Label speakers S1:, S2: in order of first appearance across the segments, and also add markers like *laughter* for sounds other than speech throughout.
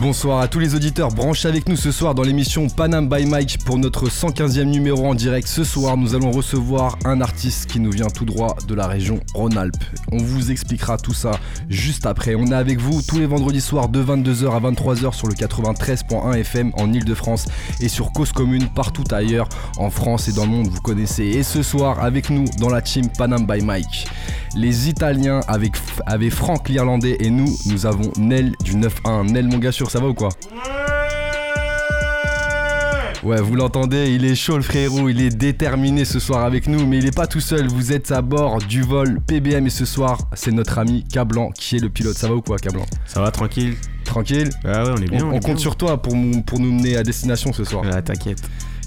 S1: Bonsoir à tous les auditeurs branchés avec nous ce soir dans l'émission Panam by Mike pour notre 115e numéro en direct. Ce soir, nous allons recevoir un artiste qui nous vient tout droit de la région Rhône-Alpes. On vous expliquera tout ça juste après. On est avec vous tous les vendredis soirs de 22h à 23h sur le 93.1 FM en Ile-de-France et sur Cause Commune partout ailleurs en France et dans le monde, vous connaissez. Et ce soir, avec nous dans la team Panam by Mike, les Italiens avec, avec Franck l'Irlandais et nous, nous avons Nel du 9-1. Nel, mon gars, sur ça va ou quoi? Ouais, vous l'entendez, il est chaud le frérot, il est déterminé ce soir avec nous, mais il est pas tout seul, vous êtes à bord du vol PBM et ce soir, c'est notre ami Cablan qui est le pilote. Ça va ou quoi Cablan?
S2: Ça va tranquille
S1: Tranquille?
S2: Ah ouais, on est bien.
S1: On,
S2: est
S1: compte
S2: bien.
S1: sur toi pour, nous- pour nous mener à destination ce soir.
S2: Ah, t'inquiète.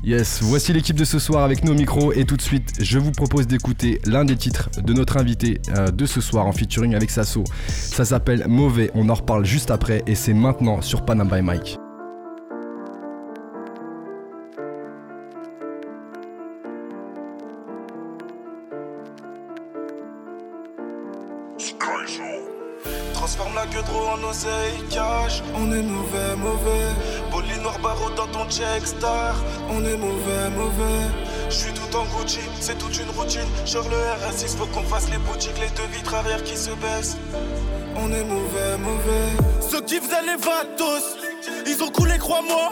S1: Yes, voici l'équipe de ce soir avec nos micros et tout de suite, je vous propose d'écouter l'un des titres de notre invité euh, de ce soir en featuring avec Sasso. Ça s'appelle Mauvais, on en reparle juste après et c'est maintenant sur Panam by Mike.
S3: On est mauvais, mauvais. Bolly noir barreau dans ton check star On est mauvais, mauvais. Je suis tout en Gucci, c'est toute une routine. Genre le RS6, faut qu'on fasse les boutiques Les deux vitres arrière qui se baissent. On est mauvais, mauvais. Ceux qui faisaient les vatos Ils ont coulé, crois-moi.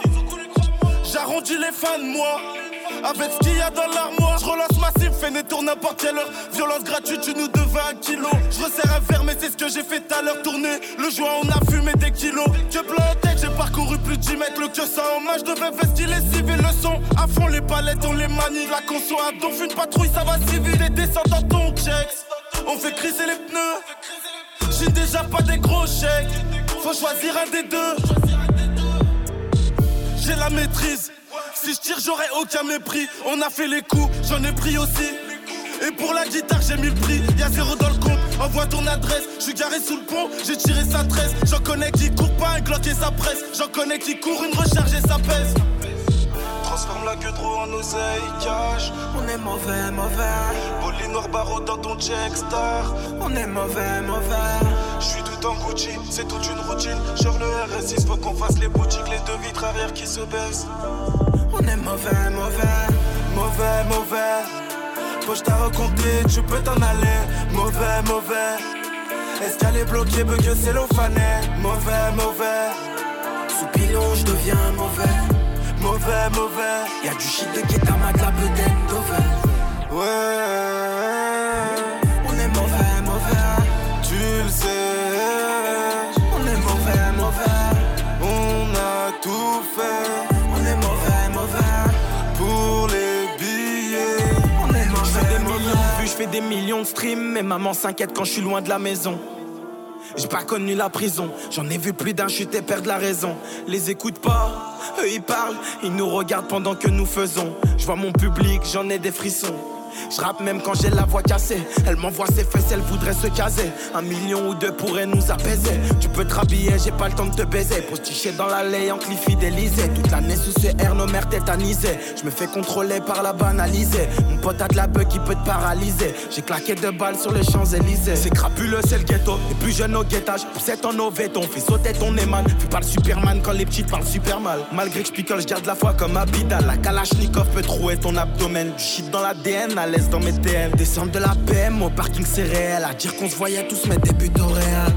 S3: J'arrondis les fans, moi avec ce qu'il y a dans l'armoire, je relance massif, fais des tours n'importe quelle heure. Violence gratuite, tu nous devais un kilo. Je resserre un verre, mais c'est ce que j'ai fait tout à l'heure. Tourner le joint, on a fumé des kilos. Que en tête, j'ai parcouru plus de 10 mètres. Le que ça en main, je devais vestir les civils. Le son à fond, les palettes, on les manie. La conso à donf, une patrouille, ça va si vite. Les descends dans ton checks. On fait criser les pneus. J'ai déjà pas des gros chèques. Faut choisir un des deux. J'ai la maîtrise. Si je tire, j'aurai aucun mépris. On a fait les coups, j'en ai pris aussi. Et pour la guitare, j'ai mis le prix. Y'a zéro dans le compte, envoie ton adresse. Je suis garé sous le pont, j'ai tiré sa tresse. J'en connais qui court pas un Glock et sa presse. J'en connais qui court une recharge et ça pèse. Transforme la queue trop en oseille cash. On est mauvais, mauvais. Bolly noir barreau dans ton check star. On est mauvais, mauvais. Je suis tout en Gucci, c'est toute une routine. Genre le RS6, faut qu'on fasse les boutiques, les deux vitres arrière qui se baissent. On est mauvais, mauvais, mauvais, mauvais. Faut que je t'ai tu peux t'en aller. Mauvais, mauvais. Escalier bloqué, bug cellophané. Mauvais, mauvais. Sous pilon, je deviens mauvais. Mauvais, mauvais. Y'a du shit de Ketama, de la bedaine. Ouais.
S4: Fais des millions de streams, mais maman s'inquiète quand je suis loin de la maison. J'ai pas connu la prison, j'en ai vu plus d'un chuter perdre la raison. Les écoute pas, eux ils parlent, ils nous regardent pendant que nous faisons. Je vois mon public, j'en ai des frissons. Je rappe même quand j'ai la voix cassée. Elle m'envoie ses fesses, elle voudrait se caser. Un million ou deux pourrait nous apaiser. Tu peux te rhabiller, j'ai pas le temps de te baiser. Posticher dans l'allée en fidélisé. Toute l'année sous CR, nos mères tétanisées. Je me fais contrôler par la banalisée. Mon pote a de la bug qui peut te paralyser. J'ai claqué deux balles sur les Champs-Élysées. C'est crapuleux, c'est le ghetto. Les plus jeunes au guettage, poussette en ovéton. Fais sauter ton éman. Fais pas le Superman quand les petites parlent super mal. Malgré que je je garde la foi comme Abidal. La Kalachnikov peut trouer ton abdomen. Du shit dans l'ADN, à l'aise dans mes. Descendre de la PM au parking, c'est réel. À dire qu'on se voyait tous mettre des buts au réel.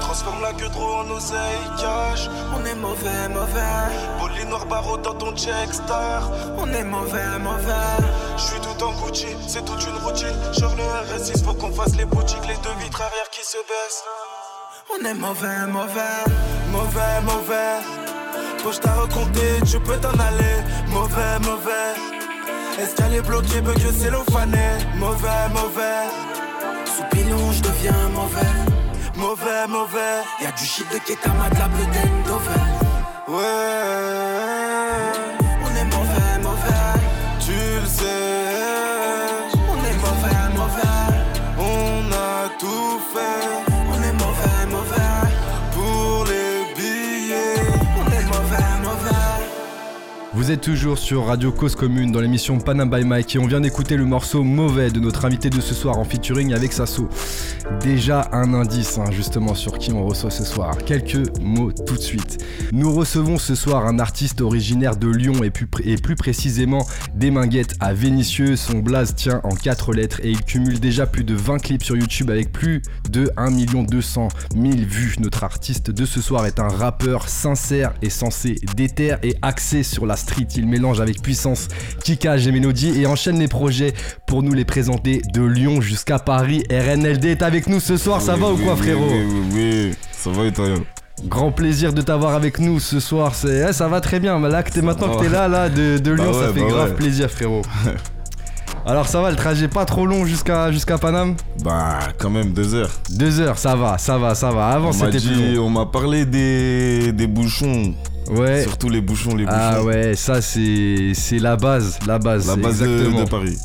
S3: Transforme la queue trop en oseille cash. On est mauvais, mauvais. Bolly noir barreau dans ton check star. On est mauvais, mauvais. Je suis tout en Gucci, c'est toute une routine. Genre le RS6, faut qu'on fasse les boutiques, les deux vitres arrière qui se baissent. On est mauvais, mauvais. Mauvais, mauvais. Faut que je t'ai tu peux t'en aller. Mauvais, mauvais. Escalier bloqué, bug cellophané. Mauvais, mauvais? Sous pilon, je deviens mauvais. Mauvais, mauvais.
S4: Y'a du shit de Ketama, de la bedaine d'Oven.
S3: Ouais.
S1: Vous êtes toujours sur Radio Cause Commune dans l'émission Panam by Mike et on vient d'écouter le morceau Mauvais de notre invité de ce soir en featuring avec Sasso. Déjà un indice hein, justement sur qui on reçoit ce soir. Quelques mots tout de suite. Nous recevons ce soir un artiste originaire de Lyon et plus, précisément des Minguettes à Vénissieux. Son blaze tient en 4 lettres et il cumule déjà plus de 20 clips sur YouTube avec plus de 1 200 000 vues. Notre artiste de ce soir est un rappeur sincère et censé déter et axé sur la street. Il mélange avec puissance kickage et mélodie et enchaîne les projets pour nous les présenter de Lyon jusqu'à Paris. RNLD est avec nous ce soir, ça va ou quoi frérot
S2: Oui, oui, oui, ça va et toi
S1: Grand plaisir de t'avoir avec nous ce soir. C'est, eh, ça va très bien. Là que t'es maintenant que t'es là, là de, de Lyon,
S2: Bah ouais,
S1: ça fait
S2: bah
S1: grave
S2: ouais.
S1: plaisir, frérot. *laughs* Alors ça va, le trajet pas trop long jusqu'à jusqu'à Paname
S2: Bah, quand même, deux heures.
S1: Deux heures, ça va, ça va, ça va. Avant
S2: on
S1: c'était plus
S2: dit,
S1: long.
S2: on m'a parlé des, des bouchons.
S1: Ouais.
S2: Surtout les bouchons, les bouchons.
S1: Ah ouais, ça c'est c'est la base, la base.
S2: La base de,
S1: exactement.
S2: de Paris.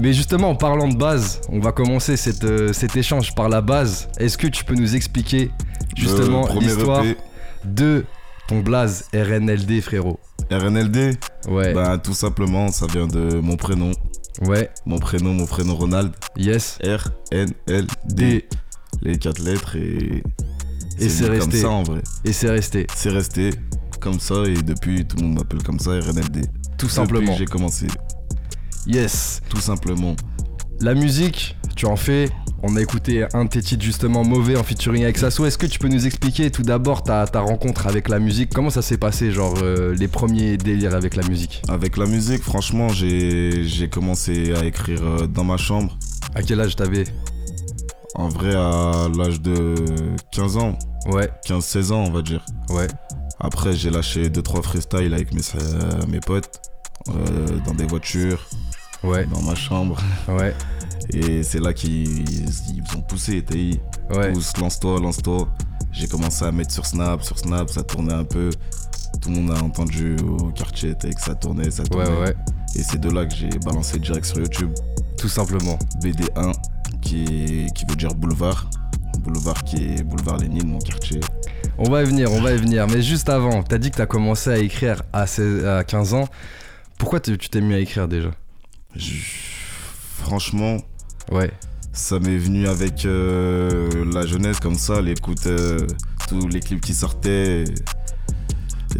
S1: Mais justement, en parlant de base, on va commencer cette, euh, cet échange par la base. Est-ce que tu peux nous expliquer justement
S2: Le premier
S1: l'histoire de ton blaze RNLD, frérot?
S2: RNLD,
S1: Ouais,
S2: bah tout simplement, ça vient de mon prénom.
S1: ouais,
S2: Mon prénom, mon prénom Ronald.
S1: yes,
S2: R-N-L-D.
S1: D,
S2: Les quatre lettres et.
S1: Et c'est resté.
S2: comme ça en vrai.
S1: et c'est resté,
S2: C'est resté comme ça et depuis tout le monde m'appelle comme ça RNLD.
S1: tout simplement.
S2: J'ai commencé,
S1: Yes.
S2: tout simplement.
S1: La musique, tu en fais. On a écouté un de tes titres justement mauvais en featuring avec Sasso. Est-ce que tu peux nous expliquer tout d'abord ta, ta rencontre avec la musique? Comment ça s'est passé, genre euh, les premiers délires avec la musique?
S2: Avec la musique, franchement, j'ai j'ai commencé à écrire euh, dans ma chambre.
S1: À quel âge t'avais?
S2: En vrai, à l'âge de 15 ans,
S1: Ouais,
S2: 15-16 ans, on va dire.
S1: ouais,
S2: Après, j'ai lâché 2-3 freestyles avec mes, euh, mes potes, euh, dans des voitures,
S1: ouais,
S2: dans ma chambre.
S1: ouais,
S2: Et c'est là qu'ils ils ont poussé, TI.
S1: ouais.
S2: Pousse, lance-toi, lance-toi. J'ai commencé à mettre sur Snap, sur Snap, ça tournait un peu. Tout le monde a entendu au quartier, TI, que ça tournait, ça tournait.
S1: ouais,
S2: Et c'est de là que j'ai balancé direct sur YouTube.
S1: tout simplement.
S2: BD1 qui, qui veut dire boulevard. Boulevard qui est boulevard Lénine, mon quartier.
S1: On va y venir, on va y venir. Mais juste avant, t'as dit que t'as commencé à écrire à, 16 à 15 ans. Pourquoi tu t'es mis à écrire déjà?
S2: Je- Franchement,
S1: Ouais,
S2: ça m'est venu avec euh, la jeunesse comme ça, l'écoute, euh, tous les clips qui sortaient,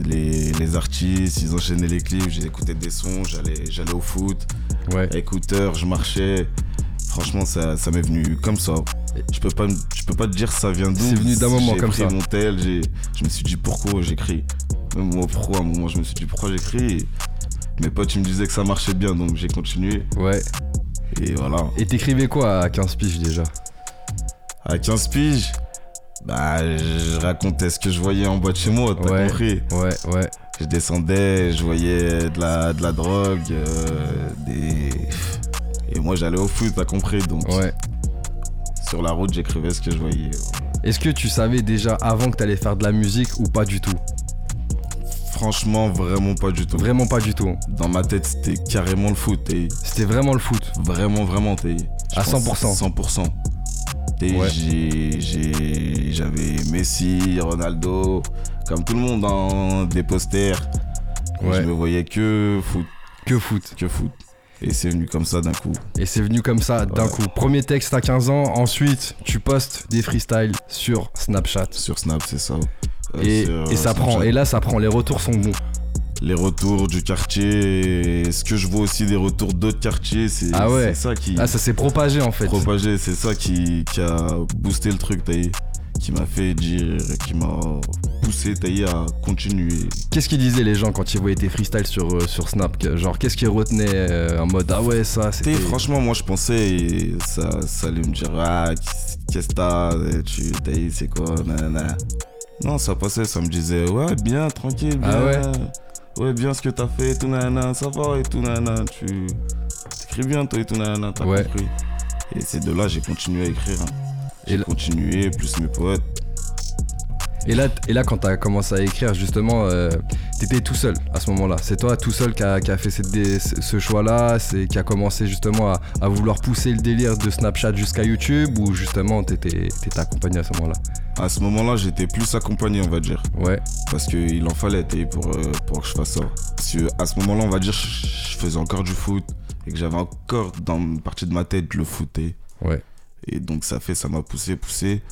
S2: les, les artistes, ils enchaînaient les clips, j'écoutais des sons, j'allais, au foot,
S1: ouais.
S2: écouteur, je marchais. Franchement, ça, ça m'est venu comme ça. Je peux pas, je peux pas te dire ça vient d'où.
S1: C'est venu d'un moment comme
S2: pris
S1: ça.
S2: mon tel, j'ai, je me suis dit pourquoi j'écris. Même moi, pourquoi à un moment, je me suis dit pourquoi j'écris. Mes potes, ils me disaient que ça marchait bien, donc j'ai continué.
S1: Ouais.
S2: Et voilà.
S1: Et t'écrivais quoi à 15 piges déjà?
S2: À 15 piges, bah, je racontais ce que je voyais en bas de chez moi, t'as
S1: Ouais.
S2: compris
S1: Ouais, ouais.
S2: Je descendais, je voyais de la, de la drogue, euh, des... Et moi, j'allais au foot, t'as compris Donc,
S1: Ouais.
S2: Sur la route, j'écrivais ce que je voyais.
S1: Est-ce que tu savais déjà avant que t'allais faire de la musique ou pas du tout?
S2: Franchement, vraiment pas du tout.
S1: Vraiment pas du tout.
S2: Dans ma tête, c'était carrément le foot. Et
S1: C'était vraiment le foot.
S2: vraiment, vraiment, t'es.
S1: À
S2: pense
S1: 100%.
S2: 100%. T'es-
S1: Ouais.
S2: j'ai- j'ai- J'avais Messi, Ronaldo, comme tout le monde, dans des posters.
S1: Ouais.
S2: Je me voyais que foot,
S1: Que foot.
S2: que foot. Et c'est venu comme ça d'un coup.
S1: Et c'est venu comme ça d'un
S2: Ouais.
S1: coup. Premier texte à 15 ans, ensuite tu postes des freestyles sur Snapchat.
S2: Sur Snap, c'est ça. Euh,
S1: Et,
S2: sur,
S1: et ça
S2: euh,
S1: prend,
S2: Snapchat.
S1: et là ça prend, les retours sont bons.
S2: Les retours du quartier, et ce que je vois aussi des retours d'autres quartiers, c'est
S1: Ah ouais.
S2: ça qui.
S1: Ah ça s'est propagé en fait.
S2: propagé, c'est ça qui, qui a boosté le truc, t'as qui m'a fait dire, qui m'a poussé, vu, à continuer.
S1: Qu'est-ce qu'ils disaient les gens quand ils voyaient tes freestyles sur, euh, sur Snap Genre qu'est-ce qu'ils retenaient euh, en mode ah ouais ça c'était...
S2: franchement, moi je pensais, et ça, ça allait me dire, ah, qu'est-ce que t'as, tu, t'as vu, c'est quoi, nanana. Non, ça passait, ça me disait, ouais, bien, tranquille, bien.
S1: Ah ouais?
S2: Ouais, bien ce que t'as fait, et tout, nanana, ça va, et tout, nanana, tu t'écris bien, toi, et tout, nanana, t'as
S1: Ouais.
S2: compris. Et c'est de là, j'ai continué à écrire. hein.
S1: Et
S2: J'ai
S1: là-
S2: continué, plus mes potes.
S1: Et là, et là quand t'as commencé à écrire justement, euh, T'étais tout seul à ce moment-là. C'est toi tout seul qui a, qui a fait cette dé- ce choix-là, c'est qui a commencé justement à, à vouloir pousser le délire de Snapchat jusqu'à YouTube ou justement t'étais accompagné à ce moment-là?
S2: À ce moment-là, j'étais plus accompagné, on va dire.
S1: Ouais.
S2: Parce qu'il en fallait pour, euh, pour que je fasse ça. Parce que à ce moment-là, on va dire, je, faisais encore du foot et que j'avais encore dans une partie de ma tête le foot.
S1: Ouais.
S2: Et donc ça fait, ça m'a poussé, poussé.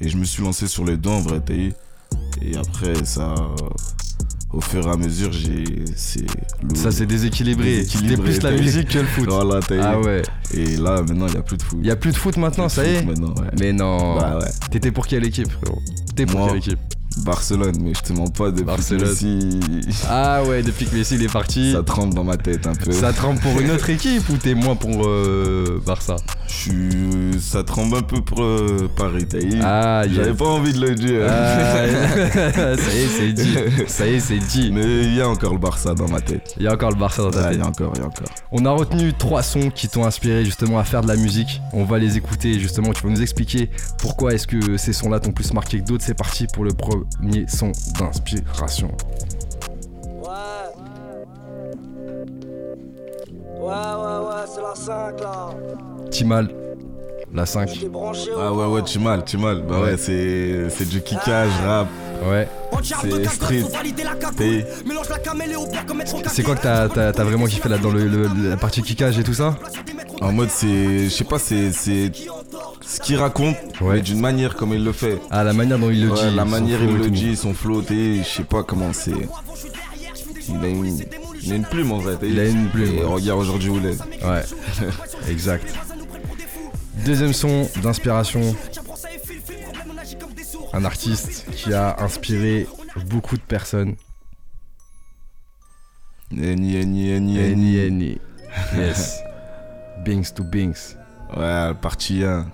S2: Et je me suis lancé sur les deux en vrai, t'sais. Et après, ça. Au fur et à mesure, j'ai.
S1: Ça c'est déséquilibré. C'était plus la musique que le foot.
S2: Voilà, t'as
S1: Ah ouais.
S2: Et là, maintenant, il n'y a plus de foot.
S1: Il y a plus de foot maintenant, ça y est.
S2: Ouais.
S1: Mais non.
S2: Bah ouais.
S1: T'étais pour quelle équipe frérot? T'es pour
S2: Moi,
S1: quelle équipe?
S2: Barcelone, mais je te mens pas, depuis
S1: Barcelone.
S2: que Messi, *laughs*
S1: Ah ouais, depuis que Messi il est parti.
S2: ça tremble dans ma tête un peu.
S1: Ça tremble pour une autre équipe ou t'es moins pour euh, Barça?
S2: Je suis... Ça tremble un peu pour euh, Paris, t'as
S1: Ah,
S2: J'avais
S1: yes.
S2: pas envie de le dire.
S1: Ah, *laughs* ça y est, c'est dit. Ça y est, c'est dit.
S2: Mais il y a encore le Barça dans ma tête.
S1: Il y a encore le Barça dans ta tête.
S2: il y a encore, il y a encore.
S1: On a retenu trois sons qui t'ont inspiré justement à faire de la musique. On va les écouter justement. Tu vas nous expliquer pourquoi est-ce que ces sons-là t'ont plus marqué que d'autres. C'est parti pour le premier son d'inspiration.
S5: Ouais, ouais, ouais, c'est la 5 là.
S1: Timal, la 5.
S5: J'étais branché au
S2: Ah ouais, ouais, tu mal, tu mal. Bah ouais, c'est c'est du kickage, rap.
S1: Ouais.
S2: C'est street.
S1: C'est quoi que t'as, t'as- t'as vraiment kiffé là dans le, le- la partie kickage et tout ça?
S2: En mode, c'est. Je sais pas, c'est. c'est Ce qu'il raconte,
S1: Ouais.
S2: mais d'une manière comme il le fait.
S1: Ah, la manière dont il le
S2: Ouais,
S1: dit.
S2: la manière
S1: flow
S2: il le dit, son flow, je sais pas comment c'est. Il a une, il a une plume en vrai. t'es-
S1: Il a une plume,
S2: Et
S1: ouais.
S2: regarde aujourd'hui où il est.
S1: Ouais, *laughs* exact. Deuxième son d'inspiration. Un artiste qui a inspiré beaucoup de personnes.
S2: Eni, Eni eni.
S1: Eni. Yes. Bings to Bings.
S2: Ouais, partie 1.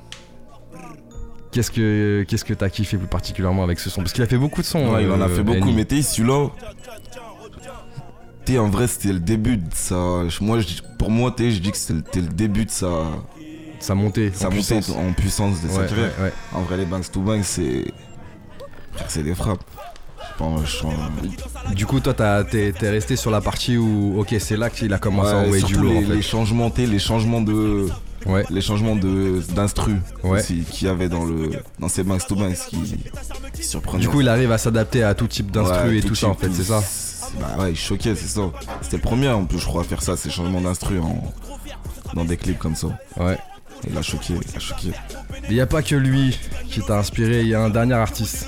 S1: Qu'est-ce que qu'est-ce que t'as kiffé plus particulièrement avec ce son? Parce qu'il a fait beaucoup de sons.
S2: Ouais, il en a
S1: euh,
S2: fait beaucoup, mais t'es celui-là. T'es en vrai, c'était le début de ça. Moi, je pour moi, t'es, je dis que c'était le, début de sa,
S1: sa montée.
S2: sa
S1: en
S2: montée
S1: puissance.
S2: en puissance de sa
S1: Ouais,
S2: carrière.
S1: ouais, ouais.
S2: En vrai, les bangs to bangs, c'est. C'est des frappes. Je
S1: Du coup, toi, t'es t'es resté sur la partie où, ok, c'est là qu'il a commencé à envoyer du lourd
S2: les,
S1: en fait.
S2: les changements, t'es, les changements de.
S1: Ouais,
S2: Les changements de d'instru
S1: Ouais.
S2: qu'il y avait dans le dans ces bangs to bangs qui, qui surprenaient.
S1: du coup, il arrive à s'adapter à tout type d'instru
S2: Ouais,
S1: et tout ça en fait, c'est ça
S2: Bah ouais, il choquait, c'est ça. C'était le premier en plus, je crois, à faire ça, ces changements d'instru en... dans des clips comme ça.
S1: Ouais.
S2: Il a choqué, il a choqué.
S1: Il n'y a pas que lui qui t'a inspiré, il y a un dernier artiste.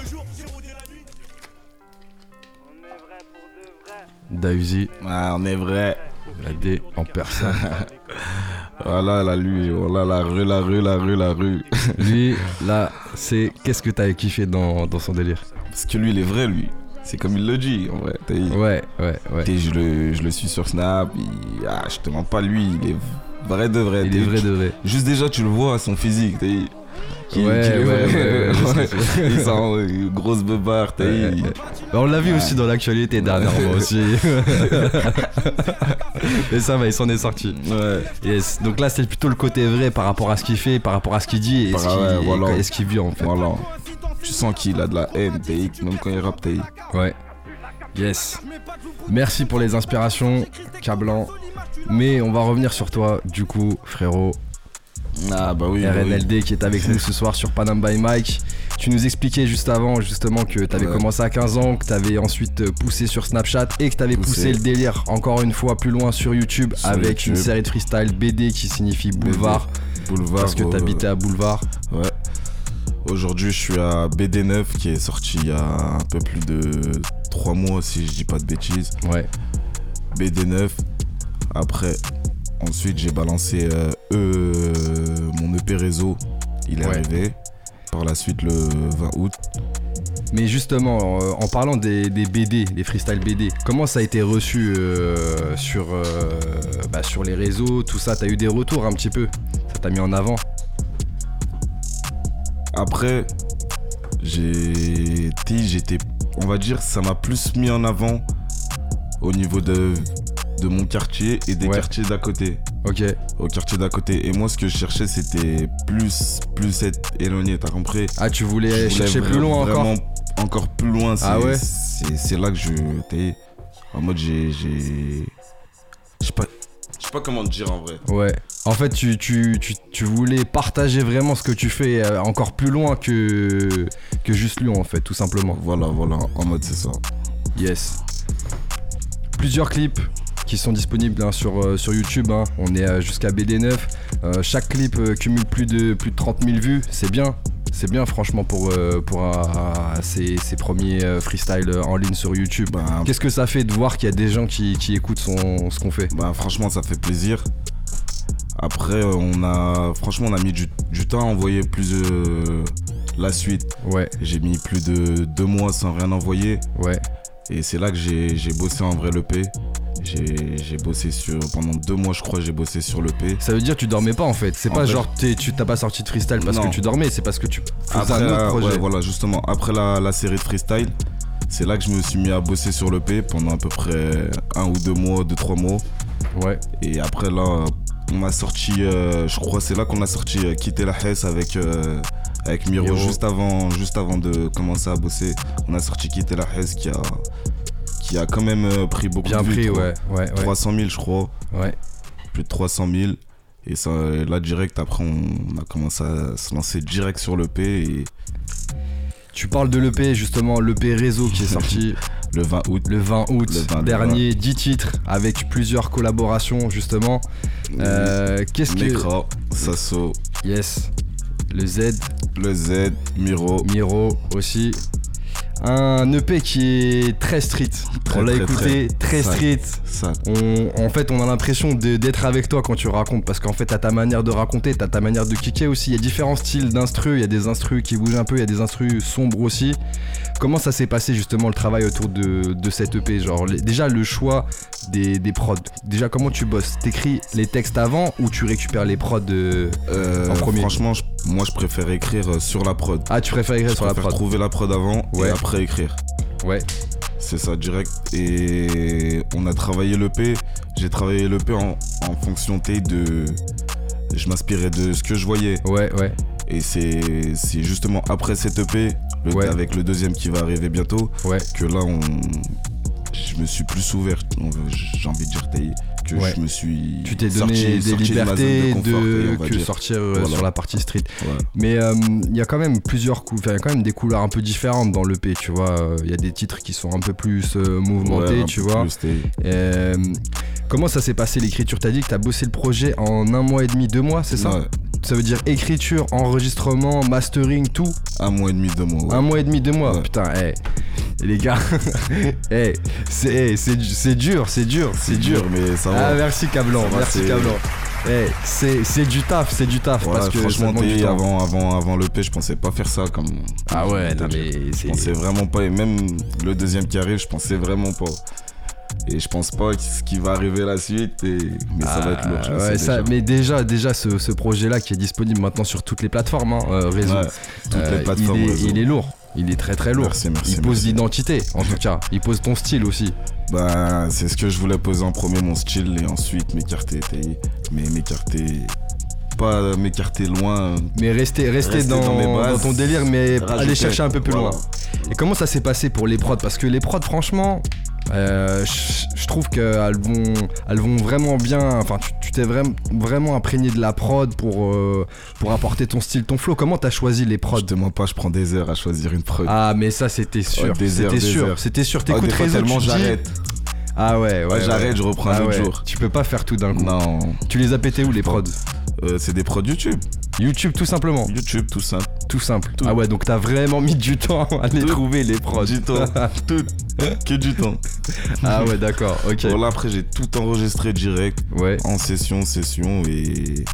S1: Dausi,
S2: Ouais, on est vrai.
S1: La D en personne. *laughs*
S2: Voilà, la lui, voilà, la rue, la rue, la rue, la rue. *laughs*
S1: Lui, là, c'est qu'est-ce que t'as kiffé dans, dans son délire?
S2: Parce que lui, il est vrai, lui. C'est comme il le dit, en vrai. T'as-
S1: Ouais, ouais, ouais.
S2: je, le, je le suis sur Snap. il- ah, je te mens pas, lui, il est vrai de vrai.
S1: Il est vrai de vrai.
S2: Juste déjà, tu le vois à son physique. Qu'il-
S1: Ouais,
S2: est
S1: ouais, ouais, ouais, je sais, je sais. *laughs*
S2: il sent une grosse
S1: ouais. Bah, on l'a vu aussi dans l'actualité dernièrement aussi. *laughs* Mais ça va, il s'en est sorti. Yes. Donc là, c'est plutôt le côté vrai par rapport à ce qu'il fait, par rapport à ce qu'il dit et
S2: Par-
S1: ce qu'il
S2: voilà.
S1: et vit en fait.
S2: Voilà. Tu sens qu'il a de la haine, t'es- même quand il rappe, t'es-
S1: Ouais. Yes. Merci pour les inspirations, Cablan. Mais on va revenir sur toi, du coup, frérot.
S2: Ah bah oui. bah oui.
S1: RNLD qui est avec nous ce soir sur Panam by Mike. Tu nous expliquais juste avant justement que t'avais
S2: Ouais.
S1: commencé à 15 ans, que t'avais ensuite euh, poussé sur Snapchat et que t'avais poussé
S2: Poussé.
S1: le délire encore une fois plus loin sur YouTube
S2: Sur
S1: avec une série de freestyle BD qui signifie boulevard
S2: Boulevard.
S1: parce que t'habitais à boulevard.
S2: Ouais. Aujourd'hui, je suis à BD9 qui est sorti il y a un peu plus de 3 mois, si je dis pas de bêtises.
S1: Ouais.
S2: BD9. Après, ensuite, j'ai balancé euh, euh, mon EP réseau. Il est
S1: Ouais.
S2: arrivé. Par la suite, le 20 août.
S1: Mais justement, euh, en parlant des, des BD, des freestyle BD, comment ça a été reçu euh, sur, euh, bah, sur les réseaux, tout ça? T'as eu des retours un petit peu? Ça t'a mis en avant?
S2: Après, j'ai été, j'étais, on va dire, ça m'a plus mis en avant au niveau de, de mon quartier et des
S1: Ouais.
S2: quartiers d'à côté.
S1: Ok.
S2: au quartier d'à côté. Et moi, ce que je cherchais, c'était plus, plus être éloigné, t'as compris?
S1: Ah, tu voulais chercher plus loin encore?
S2: vraiment encore plus loin. c'est-
S1: Ah ouais?
S2: C'est là que je. t'es En mode, j'ai. j'ai- Je sais pas. Je sais pas comment te dire en vrai.
S1: Ouais. En fait, tu, tu, tu, tu voulais partager vraiment ce que tu fais euh, encore plus loin que, que juste Lyon, en fait, tout simplement.
S2: Voilà, voilà, en mode, c'est ça.
S1: Yes. Plusieurs clips qui sont disponibles hein, sur, euh, sur YouTube. hein. On est euh, jusqu'à BD9. Euh, chaque clip cumule plus de, plus de 30 000 vues. C'est bien. C'est bien, franchement, pour, pour ces, ces premiers freestyles en ligne sur YouTube.
S2: Bah,
S1: Qu'est-ce que ça fait de voir qu'il y a des gens qui, qui écoutent son, ce qu'on fait?
S2: Bah, franchement, ça fait plaisir. Après, on a. Franchement, on a mis du, du temps à envoyer plus de. La suite.
S1: Ouais,
S2: J'ai mis plus de deux mois sans rien envoyer.
S1: ouais.
S2: Et c'est là que j'ai j'ai bossé en vrai l'EP. J'ai bossé sur. Pendant deux mois, je crois, j'ai bossé sur l'EP.
S1: Ça veut dire que tu dormais pas en fait. C'est pas
S2: fait-
S1: genre tu t'as pas sorti de freestyle parce
S2: Non.
S1: que tu dormais, c'est parce que tu faisais
S2: Après,
S1: un autre projet.
S2: ouais, voilà, justement, après la, la série de freestyle, c'est là que je me suis mis à bosser sur l'EP pendant à peu près un ou deux mois, deux, trois mois.
S1: Ouais.
S2: Et après, là, on a sorti, euh, je crois, c'est là qu'on a sorti euh, Quitter la Hesse avec, euh, avec Miro,
S1: Miro.
S2: Juste, avant, juste avant de commencer à bosser. On a sorti Quitter la Hesse qui a, qui a quand même euh, pris beaucoup
S1: Bien
S2: de vues.
S1: pris,
S2: trois-
S1: ouais. Ouais, ouais.
S2: 300 000, je crois.
S1: ouais.
S2: Plus de 300 000. Et ça, là, direct, après, on a commencé à se lancer direct sur l'EP. Et
S1: Tu parles de l'EP, justement, l'EP réseau qui est *laughs* sorti
S2: le 20 août,
S1: le 20 août
S2: Le 20, le
S1: dernier, 10 titres avec plusieurs collaborations, justement. Euh, Qu'est-ce que.
S2: Nekra, Sasso,
S1: Yes. Le Z,
S2: le Z, Miro.
S1: Miro aussi. Un EP qui est très street.
S2: Très,
S1: on l'a écouté, très, street.
S2: Ça,
S1: On- en fait, on a l'impression d'être avec toi quand tu racontes, parce qu'en fait, t'as ta manière de raconter, t'as ta manière de kicker aussi. Il y a différents styles d'instru, il y a des instrus qui bougent un peu, il y a des instrus sombres aussi. Comment ça s'est passé justement le travail autour de, de cette EP Genre, les- déjà le choix des, des prods. Déjà, comment tu bosses? T'écris les textes avant ou tu récupères les prods de...
S2: euh,
S1: En premier?
S2: Franchement, je- moi, je préfère écrire euh, sur la prod.
S1: Ah, tu préfères écrire
S2: je
S1: sur la prod
S2: trouver la prod avant
S1: Ouais.
S2: et après écrire.
S1: Ouais,
S2: C'est ça, direct. Et on a travaillé l'EP. J'ai travaillé l'EP en, en fonction de. Je m'inspirais de ce que je voyais.
S1: ouais, ouais.
S2: Et c'est justement après cette EP, le-
S1: Ouais.
S2: avec le deuxième qui va arriver bientôt,
S1: Ouais.
S2: que là, on, je me suis plus ouvert. J'ai envie de dire que
S1: Ouais.
S2: je me suis.
S1: Tu t'es
S2: sorti-
S1: donné des
S2: sorti de ma zone de
S1: libertés
S2: confort,
S1: de, que
S2: dire.
S1: sortir euh,
S2: Voilà.
S1: sur la partie street.
S2: Ouais.
S1: Mais euh, il y a quand même plusieurs cou- enfin, il y a quand même des couleurs un peu différentes dans l'EP, tu vois. Il y a des titres qui sont un peu plus euh, mouvementés,
S2: Ouais,
S1: tu vois. comment ça s'est passé l'écriture? T'as dit que t'as bossé le projet en un mois et demi, deux mois, c'est ça? Ça veut dire écriture, enregistrement, mastering, tout
S2: un mois et demi, deux mois. ouais.
S1: Un mois et demi, deux mois.
S2: Ouais.
S1: Putain, eh, les gars, *laughs* eh, c'est dur, c'est dur, c'est dur.
S2: mais ça
S1: Ah
S2: va.
S1: merci Cablan, merci
S2: c'est-
S1: Cablan. Eh, c'est c'est du taf, c'est du taf
S2: Ouais,
S1: parce que
S2: franchement, avant, avant, avant l'EP, je pensais pas faire ça comme.
S1: Ah ouais, non mais.
S2: Je pensais vraiment pas, et même le deuxième qui arrive, je pensais vraiment pas. Et je pense pas ce qui va arriver la suite, et... mais ça va être lourd.
S1: Ah, ouais, ça, mais déjà, déjà ce, ce projet-là qui est disponible maintenant sur toutes les plateformes, hein, euh, réseau,
S2: Ouais, toutes
S1: euh,
S2: les plateformes
S1: il, est,
S2: réseau.
S1: il est lourd. Il est très très lourd.
S2: Merci, merci,
S1: il pose l'identité, en tout cas. Il pose ton style aussi.
S2: Bah, c'est ce que je voulais poser en premier, mon style, et ensuite m'écarter, mais m'écarter. Pas m'écarter loin.
S1: Mais rester, rester,
S2: Rester
S1: dans,
S2: dans mes bases,
S1: dans ton délire, mais
S2: rajouter,
S1: aller chercher un peu plus
S2: voilà.
S1: loin. Et comment ça s'est passé pour les prods? Parce que les prods, franchement, euh, je trouve qu'elles vont, elles vont vraiment bien. Enfin, tu- t'es vraiment, vraiment imprégné de la prod pour, euh, pour apporter ton style, ton flow. Comment t'as choisi les prods
S2: mens pas, je prends des heures à choisir une prod.
S1: Ah, mais ça, c'était sûr.
S2: Heures,
S1: c'était sûr. C'était sûr.
S2: Ah,
S1: T'écoutes réseau,
S2: tellement j'arrête.
S1: Ah ouais, ouais.
S2: Ouais, j'arrête, je reprends un
S1: Ah
S2: autre
S1: ouais.
S2: jour.
S1: Tu peux pas faire tout d'un coup.
S2: Non,
S1: Tu les as pétés où les prods
S2: Euh, c'est des prods YouTube.
S1: YouTube, tout simplement.
S2: YouTube, tout ça.
S1: Tout simple.
S2: Tout.
S1: Ah ouais, donc t'as vraiment mis du temps à les
S2: Tout.
S1: trouver, les prods.
S2: Du temps. *laughs* tout. Que du temps.
S1: ah ouais, d'accord, ok.
S2: Bon, là, après, j'ai tout enregistré direct,
S1: Ouais.
S2: en session, session, et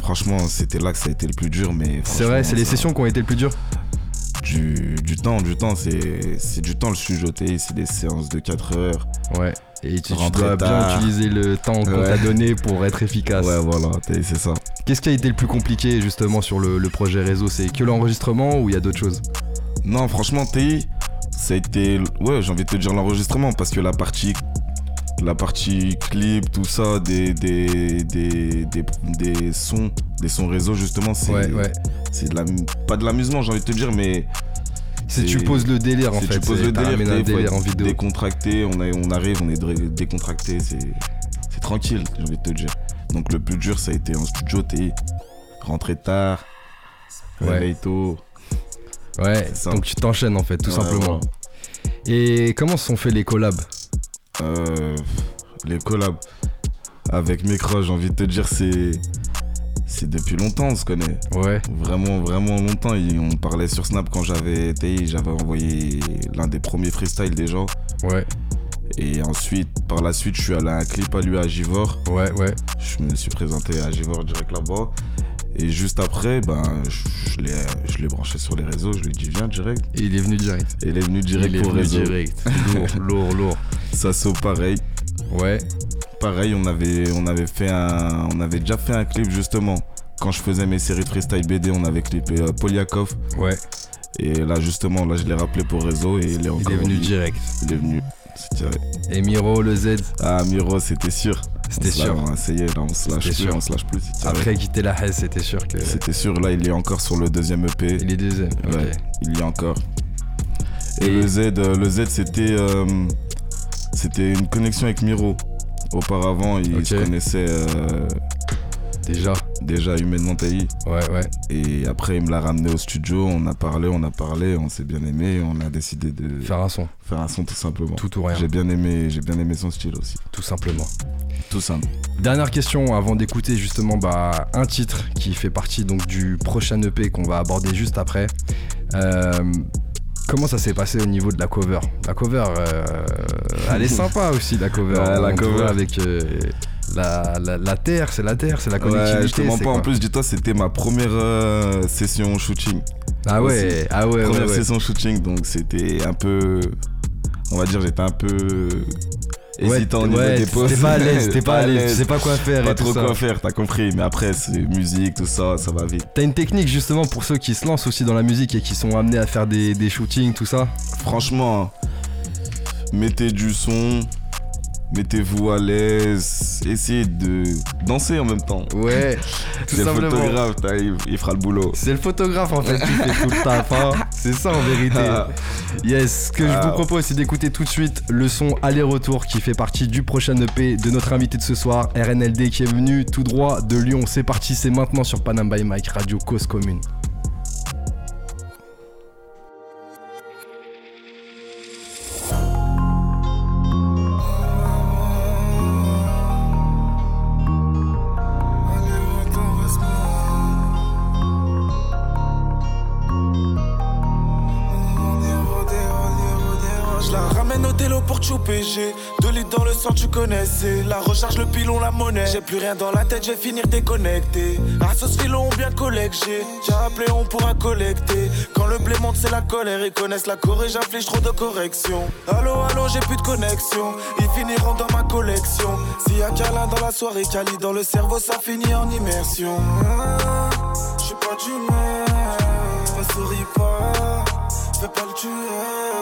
S2: franchement, c'était là que ça a été le plus dur, mais.
S1: C'est vrai, c'est les sessions qui ont été le plus dur.
S2: Du, du temps, du temps, c'est du temps le chuchoté, c'est des séances de 4 heures.
S1: Ouais. Et tu, dois bien utiliser le temps qu'on
S2: Ouais.
S1: t'a donné pour être efficace.
S2: Ouais, voilà, c'est ça.
S1: Qu'est-ce qui a été le plus compliqué justement sur le, le projet réseau? C'est que l'enregistrement ou il y a d'autres choses?
S2: Non, franchement, TI, ça a été. Ouais, j'ai envie de te dire l'enregistrement parce que la partie. La partie clip, tout ça, des, des, des, des, des sons, des sons réseau justement, c'est
S1: Ouais, ouais.
S2: c'est de la, pas de l'amusement, j'ai envie de te dire, mais
S1: C'est tu poses le délire en fait.
S2: tu poses le délire,
S1: un en vidéo.
S2: décontracté, on, a- on arrive, on est dé- décontracté, c'est tranquille, j'ai envie de te dire. Donc le plus dur, ça a été en studio, t'es rentré tard,
S1: Ouais.
S2: réveil tôt.
S1: Ouais, donc tu t'enchaînes en fait, tout
S2: Ouais,
S1: simplement. Et comment sont fait les collabs?
S2: Euh, les collabs avec Micro, j'ai envie de te dire, c'est. C'est depuis longtemps, on se connaît.
S1: Ouais,
S2: Vraiment, vraiment longtemps. Et on parlait sur Snap quand j'avais TI, j'avais envoyé l'un des premiers freestyles des gens.
S1: ouais,
S2: Et ensuite, par la suite, je suis allé à un clip à lui à Givor.
S1: ouais, ouais.
S2: Je me suis présenté à Givor direct là-bas. Et juste après, ben, je, je l'ai, branché sur les réseaux. Je lui ai dit, viens direct.
S1: Et il est venu direct.
S2: Et il est venu direct
S1: il est
S2: pour
S1: venu
S2: réseau.
S1: direct. *laughs* Lourd, lourd, lourd.
S2: Pareil.
S1: Ouais,
S2: Pareil, on avait, on avait fait un, on avait déjà fait un clip justement. Quand je faisais mes séries de freestyle BD, on avait clippé euh, Polyakov.
S1: ouais.
S2: Et là, justement, là, je l'ai rappelé pour réseau et il est encore
S1: Il est venu direct.
S2: Il est venu. C'est.
S1: Et Miro, le Z,
S2: Ah, Miro, c'était sûr.
S1: c'était sûr.
S2: on essayé, là, on se lâche plus,
S1: sûr.
S2: on se lâche plus.
S1: Après quitter la Hesse, c'était sûr que.
S2: C'était sûr, là, il est encore sur le deuxième EP.
S1: Il est deuxième.
S2: Ouais, il y est encore. Et,
S1: Et-
S2: le Z, euh, le Z, c'était, euh, c'était une connexion avec Miro. Auparavant, ils
S1: Ok.
S2: se connaissaient euh,
S1: Déjà.
S2: déjà humainement taillé.
S1: Ouais, ouais.
S2: Et après, il me l'a ramené au studio, on a parlé, on a parlé, on s'est bien aimé, on a décidé de
S1: Faire un son.
S2: faire un son tout simplement.
S1: Tout ou rien.
S2: J'ai bien aimé, j'ai bien aimé son style aussi.
S1: Tout simplement.
S2: Tout simple.
S1: Dernière question avant d'écouter justement bah, un titre qui fait partie donc du prochain EP qu'on va aborder juste après. Euh, comment ça s'est passé au niveau de la cover? La cover, euh, elle est *laughs* sympa aussi la cover.
S2: Ouais, la cover.
S1: avec euh, la, la- la terre, c'est la terre, c'est la
S2: Ouais,
S1: connectivité.
S2: je
S1: c'est
S2: pas. En plus, dis-toi, c'était ma première euh, session shooting.
S1: ah ouais, ah ouais, ouais,
S2: première
S1: ouais.
S2: session shooting, donc c'était un peu. On va dire, j'étais un peu
S1: Ouais,
S2: hésitant au niveau
S1: ouais,
S2: des poses.
S1: T'es pas à l'aise, t'es *laughs* pas à l'aise, tu sais pas quoi faire
S2: Pas
S1: et tout
S2: trop
S1: ça.
S2: quoi faire, t'as compris. Mais après, c'est musique, tout ça, ça va vite.
S1: T'as une technique justement pour ceux qui se lancent aussi dans la musique et qui sont amenés à faire des, des shootings, tout ça?
S2: Franchement, mettez du son, mettez-vous à l'aise, essayez de danser en même temps.
S1: Ouais, *laughs* tout
S2: C'est le
S1: simplement.
S2: photographe, il, il fera le boulot.
S1: C'est le photographe en fait qui fait tout le *laughs* taf, hein. c'est ça en vérité.
S2: Ah. *laughs*
S1: Yes, ce que je
S2: Ah.
S1: vous propose c'est d'écouter tout de suite le son Aller-Retour qui fait partie du prochain EP de notre invité de ce soir, RNLD qui est venu tout droit de Lyon. C'est parti, c'est maintenant sur Panam by Mike, Radio Cause Commune.
S3: Choper. J'ai 2 litres dans le sang, tu connaissais. La recharge, le pilon, la monnaie. J'ai plus rien dans la tête, je vais finir déconnecté. À ce filon, bien collecté. J'ai appelé, on pourra collecter. Quand le blé monte, c'est la colère. Ils connaissent la Corée, j'inflige trop de corrections. Allô, allô, j'ai plus de connexion. Ils finiront dans ma collection. S'il y a câlin dans la soirée, Cali dans le cerveau, ça finit en immersion. Je suis pas d'humeur. Ne souris pas, fais pas le tuer.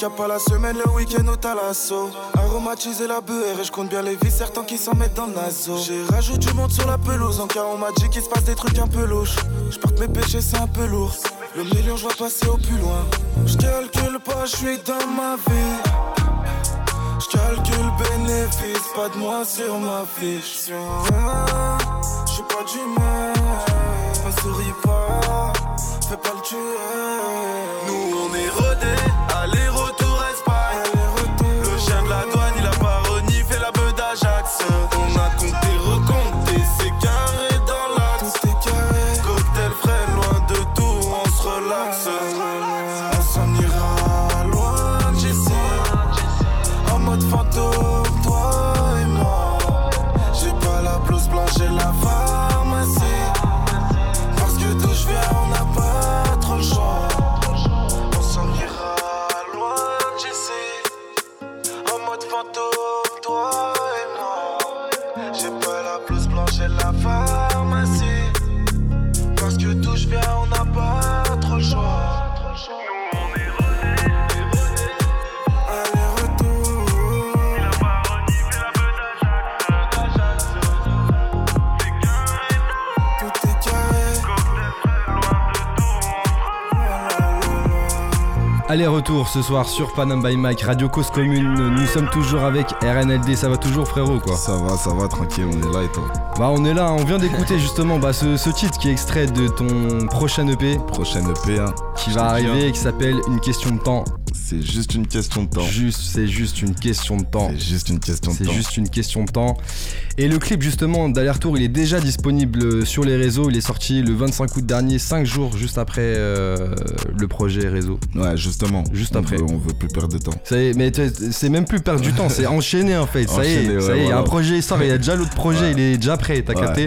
S3: Capte pas la semaine, le week-end au talasso. Aromatiser la beurre et je compte bien les vis, certains qui s'en mettent dans le. J'ai rajouté du monde sur la pelouse, en cas on m'a dit qu'il se passe des trucs un peu louches. Je mes péchés, c'est un peu lourd. Le million, je vais passer au plus loin. Je calcule pas, je suis dans ma vie. Je calcule bénéfice, pas de moi sur ma fiche. Je suis pas d'humeur, ne souris pas, fais pas le tuer. Nous on est Aller-retour
S1: ce soir sur Panam by Mike, Radio Cause Commune. Nous sommes toujours avec RNLD. Ça va toujours, frérot, quoi
S2: Ça va, ça va, tranquille, on est là et toi.
S1: Bah, on est là. On vient d'écouter *laughs* justement bah, ce, ce titre qui est extrait de ton prochain EP
S2: Prochaine EP, hein.
S1: qui va arriver
S2: hein,
S1: et qui s'appelle Une question de temps.
S2: C'est juste une question de temps.
S1: Juste, c'est juste une question de temps.
S2: C'est juste une question de
S1: C'est
S2: temps.
S1: juste une question de temps. Et le clip justement d'aller-retour, il est déjà disponible sur les réseaux. Il est sorti le 25 août dernier, 5 jours juste après euh, le projet réseau.
S2: Ouais, justement.
S1: Juste
S2: On
S1: après.
S2: veut- on veut plus perdre de temps.
S1: Ça y est, mais c'est même plus perdre du temps, c'est *laughs* enchaîner en fait. Ça y est,
S2: ouais,
S1: ça y est, un projet sort, il y a déjà l'autre projet, il est déjà prêt, t'as capté?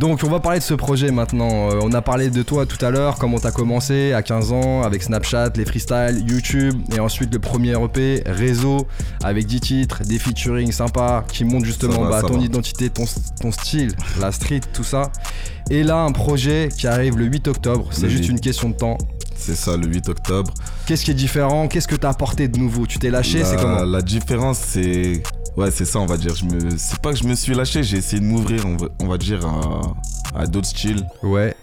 S1: Donc on va parler de ce projet maintenant. Euh, on a parlé de toi tout à l'heure, comment t'as commencé à 15 ans avec Snapchat, les freestyles, YouTube et ensuite le premier EP, Réseau, avec 10 titres, des featuring sympas qui montrent justement
S2: va,
S1: bah, ton
S2: va.
S1: identité, ton, ton style, la street, tout ça. Et là un projet qui arrive le 8 octobre, c'est juste
S2: 8.
S1: une question de temps.
S2: C'est ça, le 8 octobre.
S1: Qu'est-ce qui est différent? Qu'est-ce que t'as apporté de nouveau? Tu t'es lâché, c'est comment?
S2: La différence, c'est. Ouais, c'est ça, on va dire. Je me... C'est pas que je me suis lâché, j'ai essayé de m'ouvrir, on va, on va dire, à, à d'autres styles.
S1: Ouais.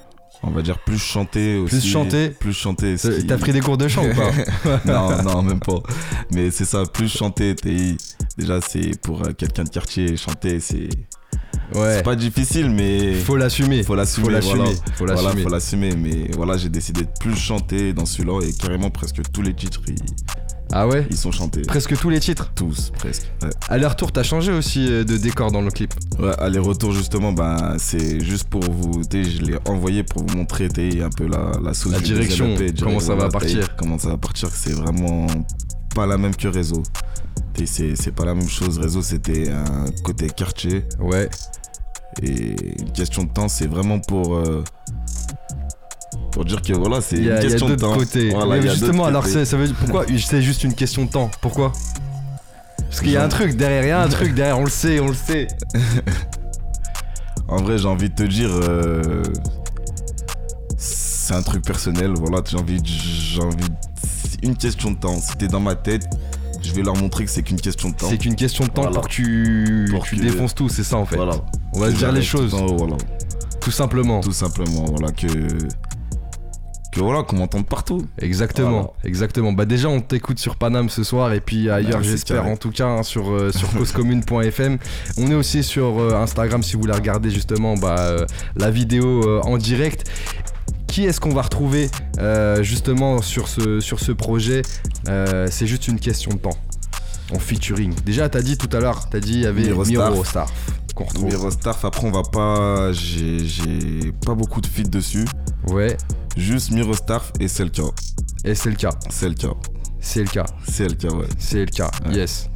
S2: On va dire plus chanter aussi.
S1: Plus chanter
S2: Plus chanter. qui-
S1: T'as pris des cours de chant ou pas *laughs*
S2: non, non, même pas. Mais c'est ça, plus chanter. t'es- Déjà, c'est pour euh, quelqu'un de quartier, chanter, c'est
S1: Ouais.
S2: c'est pas difficile, mais
S1: Faut l'assumer.
S2: faut l'assumer.
S1: Faut l'assumer.
S2: Voilà.
S1: Faut
S2: Voilà,
S1: l'assumer.
S2: faut l'assumer. Mais voilà, j'ai décidé de plus chanter dans celui-là et carrément presque tous les titres, ils,
S1: Ah ouais
S2: ils sont chantés.
S1: Presque tous les titres.
S2: Tous, presque. Ouais.
S1: Aller-retour, t'as changé aussi euh, de décor dans le clip.
S2: Ouais, aller-retour justement, ben, c'est juste pour vous, je l'ai envoyé pour vous montrer un peu la, la sauce
S1: La direction, comment ça va partir.
S2: Comment ça va partir, c'est vraiment pas la même que réseau. C'est pas la même chose. Réseau, c'était un côté quartier.
S1: Ouais.
S2: Et une question de temps, c'est vraiment pour. euh, pour dire que voilà, c'est une question de temps.
S1: côtés.
S2: Voilà,
S1: Mais justement, alors
S2: côtés.
S1: ça veut dire pourquoi *laughs* c'est juste une question de temps? Pourquoi? Parce qu'il y a un truc derrière, il y a un truc derrière, on le sait, on le sait. *laughs*
S2: En vrai, j'ai envie de te dire. euh, c'est un truc personnel, voilà. J'ai envie, de- j'ai envie. une question de temps. Si t'es dans ma tête, je vais leur montrer que c'est qu'une question de temps.
S1: C'est qu'une question de temps
S2: Voilà.
S1: pour que tu,
S2: Pour
S1: tu
S2: que-
S1: défonces tout, c'est ça en fait.
S2: Voilà.
S1: On va se dire les choses,
S2: voilà.
S1: tout simplement.
S2: Tout simplement, voilà. Que. Que voilà, qu'on m'entende partout.
S1: Exactement,
S2: Voilà.
S1: exactement. Bah déjà on t'écoute sur Paname ce soir et puis ailleurs j'espère en tout cas hein, sur euh, sur causecommune.fm. On est aussi sur euh, Instagram si vous voulez regarder justement bah, euh, la vidéo en direct. Qui est-ce qu'on va retrouver euh, justement sur ce, sur ce projet Euh, C'est juste une question de temps. En featuring. Déjà, t'as dit tout à l'heure, t'as dit il y avait
S2: Miro Starf.
S1: Miro Starf qu'on retrouve.
S2: Miro Starf, après, on va pas. J'ai j'ai pas beaucoup de feats dessus.
S1: Ouais,
S2: Juste Miro Starf et c'est le cas.
S1: et c'est le cas.
S2: C'est le cas.
S1: C'est le cas.
S2: C'est le cas, ouais.
S1: C'est le cas,
S2: Ouais.
S1: yes.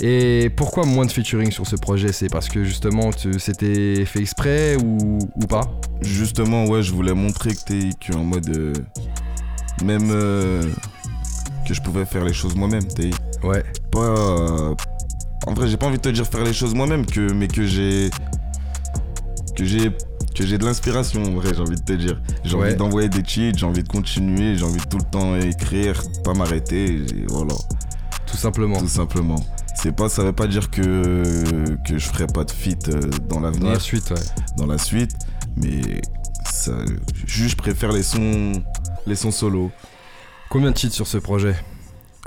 S1: Et pourquoi moins de featuring sur ce projet? C'est parce que justement c'était fait exprès ou, ou pas?
S2: Justement, ouais, je voulais montrer que t'es que en mode. euh, même. euh, que je pouvais faire les choses moi-même. T'es
S1: Ouais,
S2: pas. euh, en vrai, j'ai pas envie de te dire faire les choses moi-même, que, mais que j'ai. Que j'ai. Que j'ai de l'inspiration, en vrai, j'ai envie de te dire. J'ai
S1: Ouais.
S2: envie d'envoyer des cheats, j'ai envie de continuer, j'ai envie de tout le temps écrire, pas m'arrêter, voilà,
S1: tout simplement.
S2: tout simplement. C'est pas, ça veut pas dire que, que je ferai pas de feat euh, dans
S1: Dans
S2: l'avenir
S1: la suite, ouais.
S2: dans la suite, mais ça, juste je préfère les sons, les sons solo.
S1: Combien de titres sur ce projet?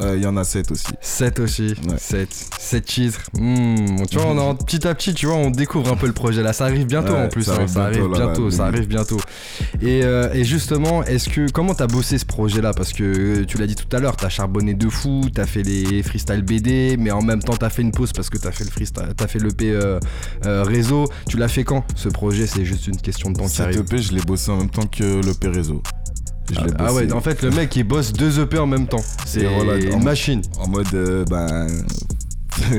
S2: Euh, Il y en a 7 aussi.
S1: 7 aussi.
S2: Ouais.
S1: 7. 7 titres. Hmm, tu vois, on en- petit à petit, tu vois, on découvre un peu le projet là. Ça arrive bientôt
S2: Ouais,
S1: en plus.
S2: ça
S1: hein,
S2: arrive
S1: ça arrive
S2: bientôt, là,
S1: bientôt.
S2: là,
S1: ça arrive bientôt. Et, euh, et justement, est-ce que comment t'as bossé ce projet là Parce que tu l'as dit tout à l'heure, t'as charbonné de fou, t'as fait les freestyle BD, mais en même temps t'as fait une pause parce que t'as fait le freestyle, t'as fait l'EP euh, euh, réseau. Tu l'as fait quand Ce projet, c'est juste une question de temps qui
S2: Cet
S1: arrive.
S2: EP, je l'ai bossé en même temps que le Réseau. Je
S1: Ah
S2: bossé
S1: ouais, en fait, le mec il bosse deux EP en même temps. C'est
S2: voilà,
S1: une
S2: en-
S1: machine.
S2: en mode, euh, ben, *laughs*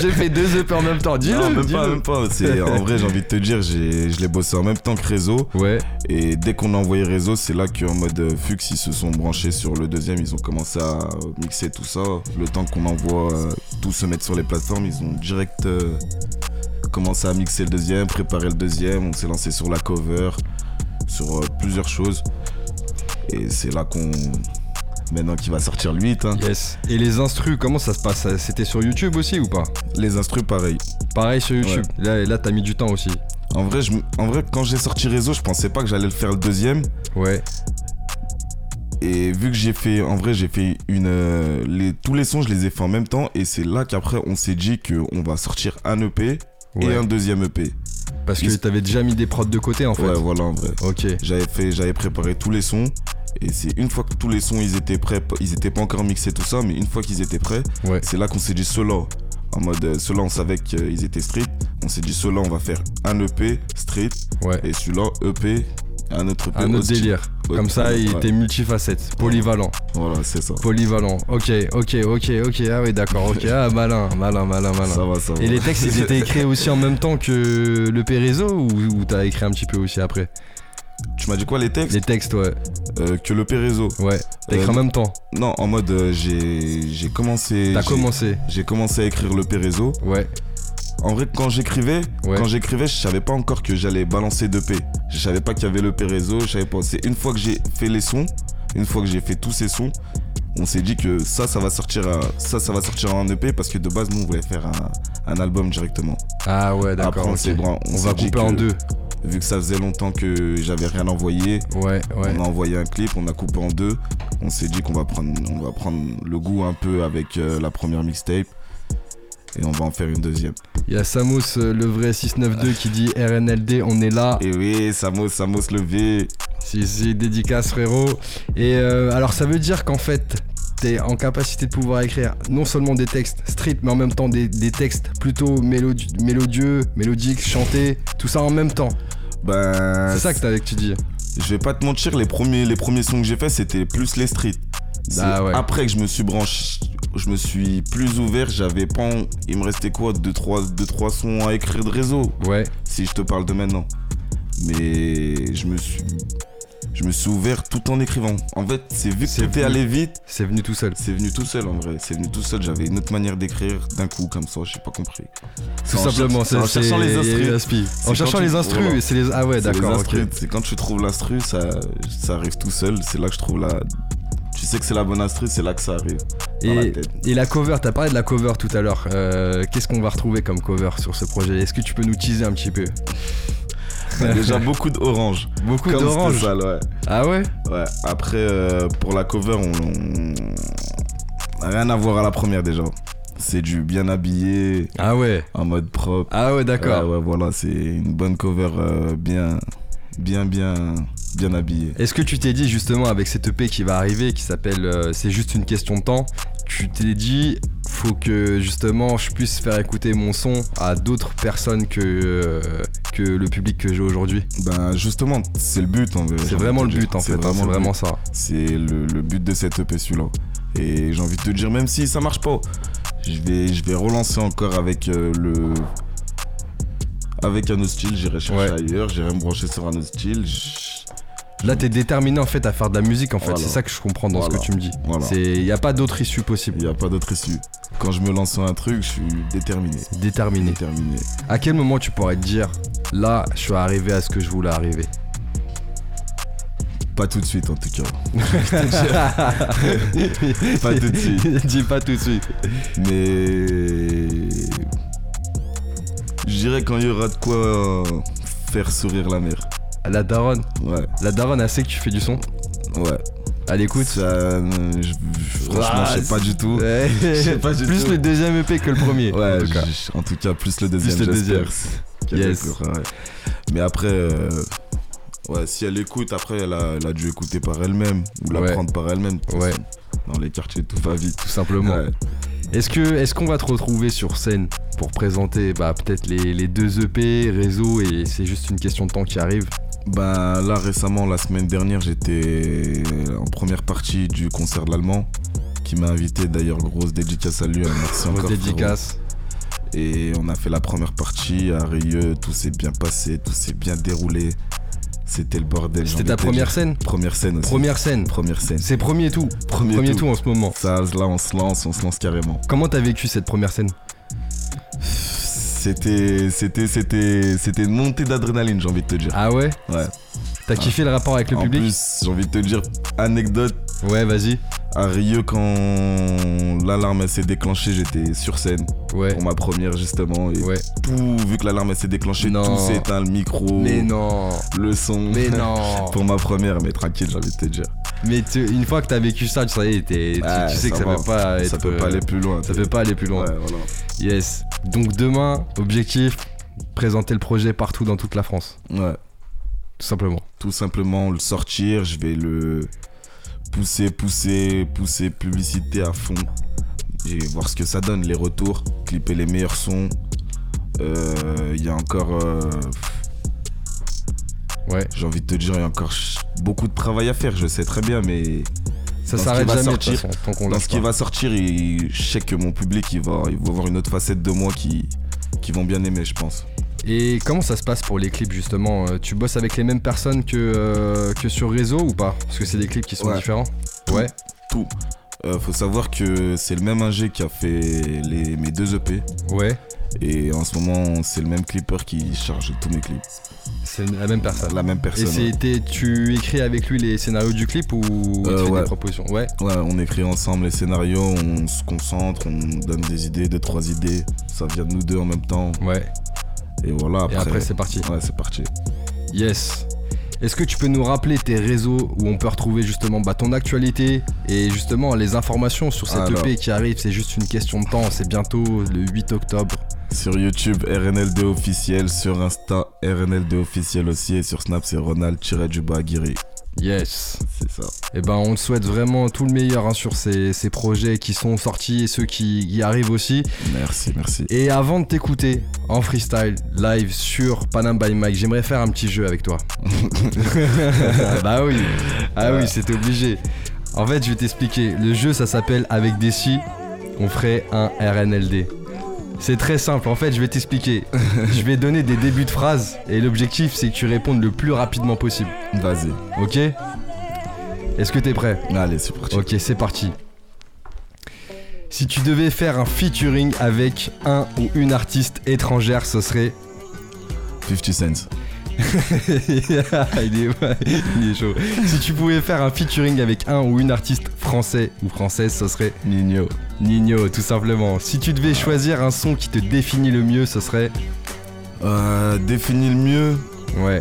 S1: J'ai fait deux EP en même temps, dis-le.
S2: Non, même
S1: dis-le.
S2: pas, même pas. En vrai, j'ai envie de te dire, je l'ai bossé en même temps que Réseau.
S1: Ouais,
S2: Et dès qu'on a envoyé Réseau, c'est là qu'en mode euh, Fux, ils se sont branchés sur le deuxième. Ils ont commencé à mixer tout ça. Le temps qu'on envoie euh, tout se mettre sur les plateformes, ils ont direct euh, commencé à mixer le deuxième, préparer le deuxième. On s'est lancé sur la cover, sur euh, plusieurs choses. Et c'est là qu'on. Maintenant qu'il va sortir le 8. hein.
S1: yes. Et les instrus, comment ça se passe? C'était sur YouTube aussi ou pas?
S2: Les instrus, pareil.
S1: Pareil sur YouTube. Là, là t'as mis du temps aussi.
S2: En vrai, je en vrai, quand j'ai sorti Réseau, je pensais pas que j'allais le faire le deuxième.
S1: Ouais,
S2: Et vu que j'ai fait, en vrai, j'ai fait une. euh, les, tous les sons, je les ai fait en même temps. Et c'est là qu'après, on s'est dit qu'on va sortir un EP et un deuxième EP.
S1: Parce que t'avais déjà mis des prods de côté en fait.
S2: Ouais, voilà, en vrai.
S1: Ok.
S2: J'avais fait, j'avais préparé tous les sons. Et c'est une fois que tous les sons ils étaient prêts, ils étaient pas encore mixés tout ça, mais une fois qu'ils étaient prêts,
S1: Ouais.
S2: c'est là qu'on s'est dit ceux-là. En mode, ceux-là on savait qu'ils étaient street. On s'est dit ceux-là on va faire un EP street
S1: Ouais.
S2: et celui-là EP, un autre.
S1: Un délire. Comme ça, il
S2: ouais.
S1: était multifacette, polyvalent.
S2: Voilà, c'est ça.
S1: Polyvalent. Ok, ok, ok, ok. Ah oui, d'accord. Ok. Ah malin, malin, malin, malin.
S2: Ça va, ça va.
S1: Et les textes, ils étaient écrits aussi en même temps que le Pérézo ou, ou t'as écrit un petit peu aussi après?
S2: Tu m'as dit quoi les textes?
S1: Les textes, ouais.
S2: Euh, Que le Pérézo.
S1: Ouais. T'as écrit
S2: Euh,
S1: en même temps.
S2: Non, en mode euh, j'ai commencé.
S1: T'as
S2: j'ai-
S1: commencé.
S2: J'ai commencé à écrire le Pérézo.
S1: Ouais.
S2: En vrai, quand j'écrivais,
S1: Ouais.
S2: quand j'écrivais, je savais pas encore que j'allais balancer de P. Je savais pas qu'il y avait le. Je savais pas. C'est une fois que j'ai fait les sons, une fois que j'ai fait tous ces sons, on s'est dit que ça, ça va sortir, à- ça, ça va sortir en EP parce que de base, nous, on voulait faire un, un album directement.
S1: Ah ouais, d'accord.
S2: on on
S1: va couper en deux.
S2: Vu que ça faisait longtemps que j'avais rien envoyé,
S1: Ouais, ouais.
S2: On a envoyé un clip, on a coupé en deux. On s'est dit qu'on va prendre, on va prendre le goût un peu avec euh, la première mixtape. Et on va en faire une deuxième.
S1: Il y a Samos, euh, le vrai 692, qui dit RNLD, on est là.
S2: Et oui, Samos, Samos levé.
S1: Si, si, dédicace frérot. Et euh, alors ça veut dire qu'en fait, t'es en capacité de pouvoir écrire non seulement des textes street, mais en même temps des, des textes plutôt mélodi- mélodieux, mélodiques, chantés, tout ça en même temps.
S2: Ben,
S1: C'est ça que, t'as- que tu dis.
S2: je vais pas te mentir, les premiers, les premiers sons que j'ai fait, c'était plus les streets.
S1: Ah ouais.
S2: Après que je me suis branché, je me suis plus ouvert, j'avais pas. Il me restait quoi 2-3 deux, trois, deux, trois sons à écrire de réseau,
S1: Ouais,
S2: si je te parle de maintenant. Mais je me suis. Je me suis ouvert tout en écrivant. En fait, c'est vu que
S1: venu.
S2: allé vite,
S1: c'est venu tout seul.
S2: C'est venu tout seul en vrai, c'est venu tout seul. J'avais une autre manière d'écrire d'un coup comme ça, j'ai pas compris.
S1: Tout simplement,
S2: c'est en cherchant les instrus.
S1: En cherchant les instrus, c'est les. Ah ouais, d'accord,
S2: C'est quand tu trouves l'instru, ça, ça arrive tout seul. C'est là que je trouve la. Tu sais que c'est la bonne instru, c'est là que ça arrive. Dans la
S1: Et,
S2: tête.
S1: et la cover, t'as parlé de la cover tout à l'heure. Euh, Qu'est-ce qu'on va retrouver comme cover sur ce projet? Est-ce que tu peux nous teaser un petit peu? *laughs*
S2: Déjà beaucoup d'orange.
S1: Beaucoup d'orange.
S2: ouais.
S1: Ah ouais?
S2: Ouais. Après, euh, pour la cover, on, on- Rien à voir à la première déjà. C'est du bien habillé,
S1: Ah ouais.
S2: en mode propre.
S1: Ah ouais, d'accord.
S2: Ouais, ouais, voilà, c'est une bonne cover euh, bien, bien, bien, bien habillée.
S1: Est-ce que tu t'es dit justement avec cette EP qui va arriver, qui s'appelle euh, C'est juste une question de temps, tu t'es dit faut que justement je puisse faire écouter mon son à d'autres personnes que, euh, que le public que j'ai aujourd'hui?
S2: Ben justement, c'est le but.
S1: C'est vraiment le but en fait, hein, c'est vraiment ça.
S2: C'est le, le but de cette EP celui-là. Et j'ai envie de te dire, même si ça marche pas, je vais, je vais relancer encore avec euh, le. Avec un autre style, j'irai chercher
S1: Ouais.
S2: ailleurs, j'irai me brancher sur un autre style.
S1: Là t'es déterminé en fait à faire de la musique en fait,
S2: Voilà.
S1: c'est ça que je comprends dans ce que tu me dis.
S2: Voilà.
S1: Il n'y a pas d'autre issue
S2: Il
S1: possible.
S2: n'y a pas d'autre issue. Quand je me lance sur un truc, je suis déterminé.
S1: Déterminé.
S2: Déterminé.
S1: À quel moment tu pourrais te dire là je suis arrivé à ce que je voulais arriver?
S2: Pas tout de suite en tout cas. *laughs* Pas tout de suite. *laughs*
S1: Dis pas tout de suite.
S2: Mais. Je dirais quand il y aura de quoi faire sourire la mère.
S1: La daronne,
S2: Ouais,
S1: la daronne que tu fais du son.
S2: ouais.
S1: Elle écoute.
S2: Euh, franchement,
S1: Ah,
S2: je sais pas du tout.
S1: Ouais. *laughs*
S2: sais pas du
S1: plus
S2: tout.
S1: le deuxième EP que le premier.
S2: Ouais,
S1: en tout cas.
S2: en tout cas, plus le deuxième.
S1: le
S2: j'espère.
S1: deuxième. *laughs* Yes.
S2: ouais. Mais après, euh, ouais, si elle écoute, après, elle a, elle a dû écouter par elle-même ou l'apprendre par elle-même.
S1: Ouais.
S2: Dans les quartiers, tout va vite.
S1: Tout simplement.
S2: Ouais.
S1: Est-ce que est-ce qu'on va te retrouver sur scène pour présenter bah, peut-être les, les deux EP, réseau et c'est juste une question de temps qui arrive?
S2: Ben là récemment, la semaine dernière, j'étais en première partie du concert de l'allemand qui m'a invité. D'ailleurs, grosse dédicace à lui. Merci
S1: Grosse
S2: encore.
S1: dédicace.
S2: frérot. Et on a fait la première partie à Rieux. Tout s'est bien passé, tout s'est bien déroulé. C'était le bordel.
S1: C'était ta première scène?
S2: Première scène aussi.
S1: Première scène.
S2: Première scène.
S1: C'est premier tout.
S2: Premier,
S1: Premier
S2: tout.
S1: tout en ce moment.
S2: Ça, là, on se lance, on se lance carrément.
S1: Comment t'as vécu cette première scène?
S2: C'était, c'était, c'était, c'était une montée d'adrénaline, j'ai envie de te dire.
S1: Ah ouais
S2: Ouais.
S1: T'as kiffé le rapport avec le
S2: en
S1: public
S2: plus, j'ai envie de te dire, anecdote,
S1: Ouais, vas-y.
S2: À Rieux, quand l'alarme s'est déclenchée, j'étais sur scène
S1: Ouais.
S2: pour ma première justement. Et
S1: Ouais.
S2: tout, vu que l'alarme s'est déclenchée,
S1: Non.
S2: tout s'est éteint, le micro,
S1: Mais non.
S2: le son.
S1: Mais non. *laughs*
S2: pour ma première, mais tranquille, j'ai envie de te dire.
S1: Mais tu- une fois que t'as vécu ça, tu sais, t'es- tu,
S2: Ouais,
S1: tu sais que ça
S2: va.
S1: peut pas être.
S2: Ça peut pas aller plus loin.
S1: Ça peut pas aller plus loin.
S2: Ouais, voilà.
S1: Yes. Donc demain, objectif, présenter le projet partout dans toute la France.
S2: Ouais.
S1: Tout simplement.
S2: Tout simplement le sortir, je vais le pousser, pousser, pousser publicité à fond. Et voir ce que ça donne, les retours, clipper les meilleurs sons. Euh, Il y a encore, euh,
S1: Ouais.
S2: j'ai envie de te dire, il y a encore beaucoup de travail à faire, je sais très bien, mais
S1: Ça s'arrête jamais de
S2: sortir,
S1: façon, tant
S2: dans ce qui va sortir, il- je sais que mon public, il va, il va avoir une autre facette de moi qui, qui vont bien aimer, je pense.
S1: Et comment ça se passe pour les clips justement Euh, Tu bosses avec les mêmes personnes que, euh, que sur réseau ou pas Parce que c'est des clips qui sont
S2: Ouais.
S1: différents. Ouais.
S2: Tout. Euh, faut savoir que c'est le même ingé qui a fait les, mes deux EP.
S1: Ouais.
S2: Et en ce moment, c'est le même clipper qui charge tous mes clips.
S1: C'est la même personne.
S2: La même
S1: Et
S2: personne. ouais.
S1: c'était, tu écris avec lui les scénarios du clip ou
S2: Euh,
S1: fait
S2: ouais.
S1: des propositions Ouais.
S2: Ouais, on écrit ensemble les scénarios, on se concentre, on donne des idées, deux, trois idées. Ça vient de nous deux en même temps.
S1: Ouais.
S2: Et voilà, après.
S1: Et après c'est parti.
S2: Ouais, c'est parti.
S1: Yes. Est-ce que tu peux nous rappeler tes réseaux où on peut retrouver justement bah, ton actualité et justement les informations sur cette
S2: Alors.
S1: EP qui arrive? C'est juste une question de temps, c'est bientôt le 8 octobre.
S2: Sur YouTube, RNLD officiel. Sur Insta, RNLD officiel aussi. Et sur Snap, c'est Ronald-du-bas Aguirre.
S1: Yes.
S2: C'est ça.
S1: Et ben on te souhaite vraiment tout le meilleur hein, sur ces, ces projets qui sont sortis et ceux qui y arrivent aussi.
S2: Merci, merci.
S1: Et avant de t'écouter en freestyle live sur Panam by Mike, j'aimerais faire un petit jeu avec toi. *laughs* bah oui, ah oui, c'était obligé. En fait, je vais t'expliquer. Le jeu, ça s'appelle Avec des si, on ferait un RNLD. C'est très simple. En fait, je vais t'expliquer. *laughs* je vais donner des débuts de phrases et l'objectif, c'est que tu répondes le plus rapidement possible.
S2: Vas-y.
S1: Ok? Est-ce que t'es prêt?
S2: Allez, c'est parti.
S1: Ok, c'est parti. Si tu devais faire un featuring avec un ou une artiste étrangère, ce serait.
S2: 50 cents. *laughs*
S1: il, est, il est chaud. Si tu pouvais faire un featuring avec un ou une artiste français ou française, ce serait
S2: Nino.
S1: Nino, tout simplement. Si tu devais choisir un son qui te définit le mieux, ce serait.
S2: Euh, définis le mieux.
S1: Ouais.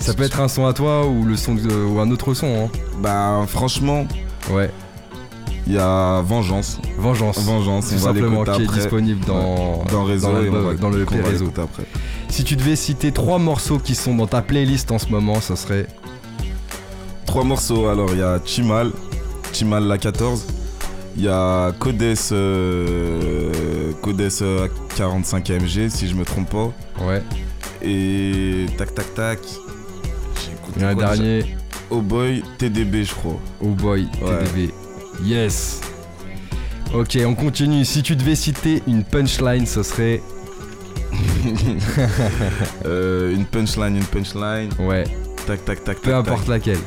S1: Ça peut être un son à toi ou le son de- ou un autre son.
S2: Bah, franchement,
S1: Hein. Ouais.
S2: il y a Vengeance.
S1: Vengeance.
S2: Vengeance,
S1: Tout simplement qui est disponible dans,
S2: dans réseau
S1: dans,
S2: et
S1: le réseau.
S2: après.
S1: Si tu devais citer trois morceaux qui sont dans ta playlist en ce moment, ça serait.
S2: Trois morceaux, alors il y a Chimal, Chimal la 14, il y a Codes, euh, Codes euh, 45 AMG si je me trompe pas,
S1: Ouais.
S2: et tac tac tac. J'ai
S1: un
S2: déjà
S1: dernier,
S2: Oh Boy TDB je crois.
S1: Oh Boy,
S2: Ouais.
S1: TDB. Yes. Ok, on continue. Si tu devais citer une punchline, ce serait. *laughs*
S2: Euh, une punchline, une punchline,
S1: Ouais,
S2: tac tac tac
S1: peu
S2: tac,
S1: importe
S2: tac.
S1: laquelle.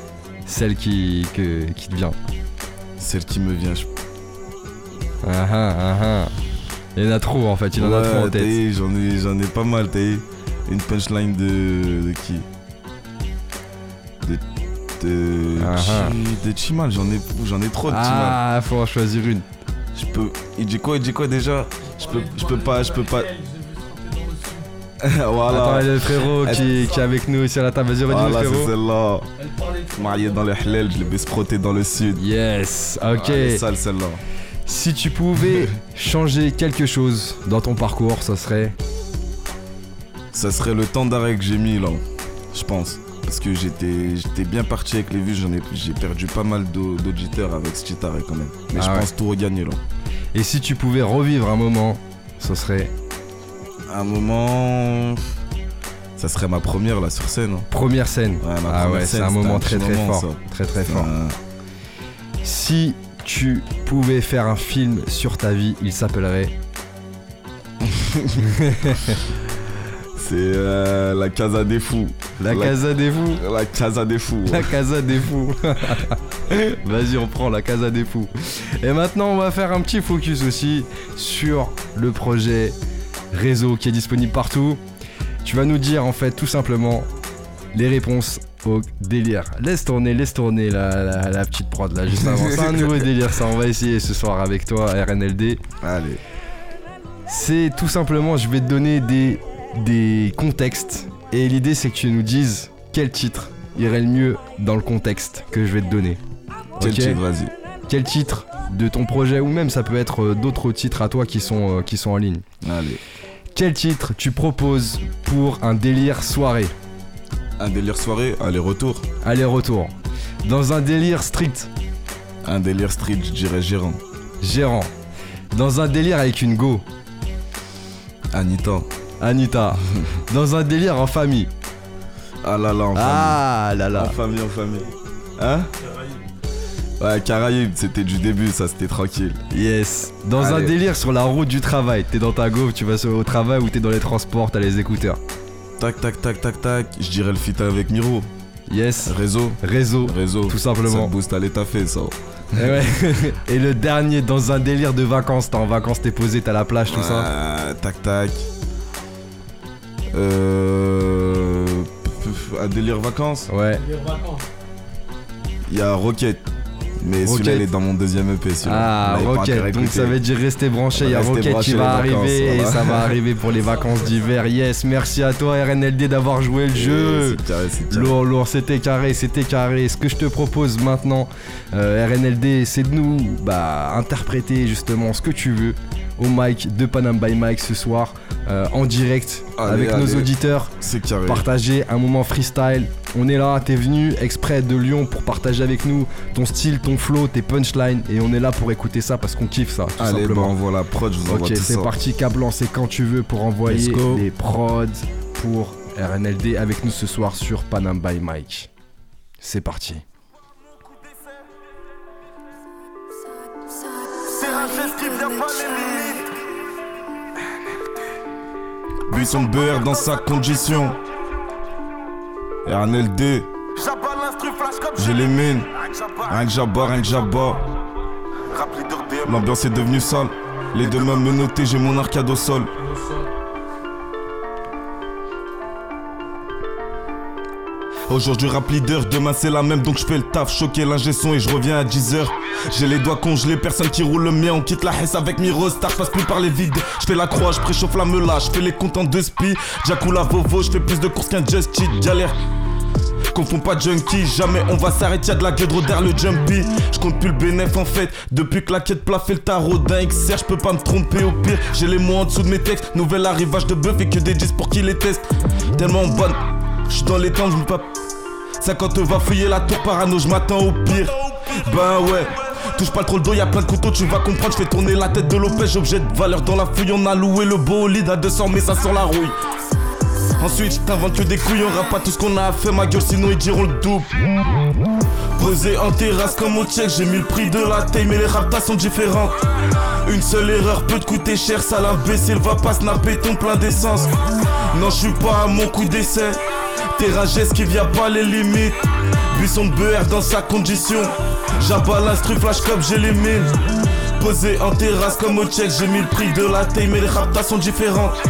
S1: Celle qui, que- qui te vient.
S2: Celle qui me vient. je-
S1: Ah ah, ah ah. Il y en a trop en fait, il en a trop en tête.
S2: J'en ai, j'en ai pas mal, t'as. Une punchline de, de qui? De. De.
S1: Ah,
S2: Chi-
S1: ah.
S2: de Chimal, j'en ai, j'en ai trop de Chimal.
S1: Ah, faut en choisir une.
S2: Je peux. Il dit quoi Il dit quoi déjà? Je peux, je peux pas, je peux pas. *laughs*
S1: Attends,
S2: voilà.
S1: il y a le frérot qui, qui est avec nous ici à la table. Vas-y, redis le
S2: Voilà, c'est celle-là. Marié dans les halal, je l'ai besproté dans le sud.
S1: Yes, ok.
S2: Ah, elle est sale celle-là.
S1: Si tu pouvais *laughs* changer quelque chose dans ton parcours, ça serait?
S2: Ça serait le temps d'arrêt que j'ai mis là, je pense. Parce que j'étais j'étais bien parti avec les vues, j'en ai j'ai perdu pas mal d'au- d'auditeurs avec ce petit arrêt quand même. Mais
S1: Ah
S2: je
S1: ouais.
S2: pense tout regagner là.
S1: Et si tu pouvais revivre un moment, ce serait?
S2: Un moment. Ça serait ma première là sur scène. hein.
S1: première scène.
S2: Ouais, ma
S1: ah
S2: première
S1: ouais, c'est un moment très très
S2: moment,
S1: fort. Très très fort. Si tu pouvais faire un film sur ta vie, il s'appellerait. *laughs*
S2: C'est euh, la Casa des Fous.
S1: La Casa des Fous.
S2: La Casa des Fous.
S1: La Casa des *laughs* Fous. Vas-y, on prend la Casa des Fous. Et maintenant, on va faire un petit focus aussi sur le projet réseau qui est disponible partout. Tu vas nous dire en fait tout simplement les réponses au délire. Laisse tourner, laisse tourner la, la- la petite prod là juste avant. C'est un nouveau *laughs* délire ça, on va essayer ce soir avec toi RNLD.
S2: Allez.
S1: C'est tout simplement, je vais te donner des, des contextes. Et l'idée, c'est que tu nous dises quel titre irait le mieux dans le contexte que je vais te donner.
S2: Quel
S1: Ok
S2: titre, vas-y.
S1: Quel titre de ton projet, ou même ça peut être euh, d'autres titres à toi qui sont, euh, qui sont en ligne.
S2: Allez.
S1: Quel titre tu proposes pour un délire soirée
S2: Un délire soirée, aller-retour.
S1: Aller-retour. Dans un délire strict,
S2: Un délire street, je dirais gérant.
S1: gérant. Dans un délire avec une go,
S2: Anita.
S1: Anita. *laughs* Dans un délire en famille.
S2: Ah là là, en
S1: Ah là
S2: famille.
S1: là.
S2: En famille, en famille. Hein? Ouais, Caraïbes, c'était du début, ça, c'était tranquille.
S1: Yes. Dans un délire sur la route du travail. T'es dans ta go, tu vas sur- au travail ou t'es dans les transports, t'as les écouteurs.
S2: Tac, tac, tac, tac, tac. Je dirais le fit avec Miro.
S1: Yes.
S2: Réseau.
S1: Réseau.
S2: Réseau.
S1: Tout simplement.
S2: Ça booste à l'état fait, ça.
S1: Et, ouais. *laughs* Et le dernier, dans un délire de vacances. T'es en vacances, t'es posé, t'as la plage, tout ça.
S2: Euh, tac, tac. Euh. Un délire vacances.
S1: Ouais.
S2: Il y a Rocket. Mais
S1: Rocket.
S2: celui-là, il est dans mon deuxième EP. celui-là.
S1: Ah, Rocket.
S2: encore
S1: Donc ça veut dire rester branché. Il y a Rocket qui va
S2: vacances,
S1: arriver et
S2: voilà.
S1: ça va arriver pour les vacances d'hiver. Yes. Merci à toi, RNLD, d'avoir joué le jeu.
S2: C'est carré, c'est carré.
S1: Lourd, lourd, c'était carré, c'était carré. Ce que je te propose maintenant, euh, RNLD, c'est de nous bah, interpréter justement ce que tu veux au mic de Panam by Mike ce soir, euh, en direct,
S2: Allez,
S1: avec nos auditeurs.
S2: C'est carré.
S1: Partager un moment freestyle. On est là, t'es venu exprès de Lyon pour partager avec nous ton style, ton flow, tes punchlines. Et on est là pour écouter ça parce qu'on kiffe ça, tout
S2: Allez, bah,
S1: simplement.
S2: on voit la prod, je vous envoie
S1: Ok,
S2: tout
S1: c'est parti, Cablan, c'est quand tu veux pour envoyer les prods pour RNLD avec nous ce soir sur Panam by Mike. C'est parti.
S2: Buisson beurre dans sa condition.
S3: L'instru flash comme
S2: j'ai les mines. Rien que j'abats, rien que
S3: DM.
S2: L'ambiance est devenue sale. Les deux mains me noter, j'ai mon arcade au sol. Aujourd'hui rap leader, demain c'est la même donc je fais le taf, choqué l'ingé son et je reviens à 10h. J'ai les doigts congelés, personne qui roule le mien, on quitte la hesse avec Miro, star passe plus par les vides. Je fais la croix, je préchauffe la meula, je fais les comptes en deux spi. La Vovo, je fais plus de courses qu'un Just Cheat, galère. Confonds pas junkie, jamais on va s'arrêter, y'a de la gueule derrière le jumpy. Je compte plus le bénéf en fait, depuis que la quête plat fait le tarot d'un XR, je peux pas me tromper au pire. J'ai les mots en dessous de mes textes, nouvel arrivage de bœuf et que des 10 pour qui les teste. Tellement bonne, je suis dans les temps, je me pas. Ça quand va fouiller la tour parano, je m'attends au pire. Ben ouais. Touche pas trop le dos, y'a plein de couteaux, tu vas comprendre, je fais tourner la tête de Lopez, objet de valeur dans la fouille, on a loué le bolide à 200 mais ça sent la rouille. Ensuite, t'inventes que des couilles, on rappe pas tout ce qu'on a à faire, ma gueule, sinon ils diront le double. Posé en terrasse comme au check, j'ai mis le prix de la taille, mais les raptas sont différentes. Une seule erreur peut te coûter cher, ça l'imbécile va pas snapper ton plein d'essence. Non, je suis pas à mon coup d'essai. Terragès qui vient pas les limites. Buisson de BR dans sa condition. J'abats l'instru flash comme mines. Posé en terrasse comme au check, j'ai mis le prix de la taille, mais les raptas sont différentes.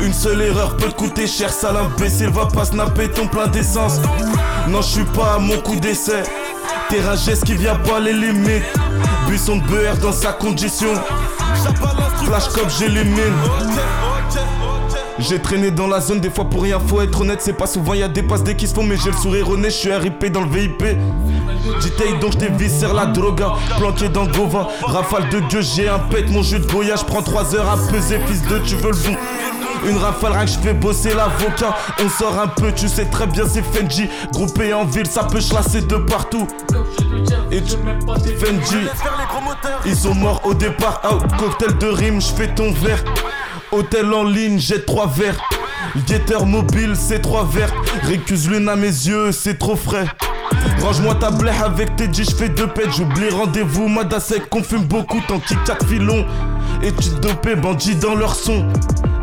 S2: Une seule erreur peut te coûter cher, ça l'imbécile va pas snapper ton plein d'essence. Non, je suis pas à mon coup d'essai. Terragès qui vient pas les limites. Buisson de BR dans sa condition. Flash comme j'ai J'ai traîné dans la zone des fois pour rien, faut être honnête, c'est pas souvent y a des passes dès qui se font, mais j'ai le sourire honnête, je suis RIP dans le VIP. JTI donc j't'ai viscère la droga, planqué dans Gova, rafale de gueux, j'ai un pet, mon jus de Goya, je prends 3 heures à peser, fils de tu veux le bon. Une rafale, rien que je fais bosser l'avocat. On sort un peu, tu sais très bien, c'est Fenji. Groupé en ville, ça peut chlasser de partout. Et tu... Ils sont morts au départ, out, cocktail de rime, je fais ton verre. Hôtel en ligne, j'ai trois verres. Guetteur mobile, c'est trois verres. Récuse lune à mes yeux, c'est trop frais. Range-moi ta blé avec tes je fais deux pètes. J'oublie rendez-vous, Madasek, qu'on fume beaucoup. Tant qu'il quatre filons. Études dopées, bandits dans leur son.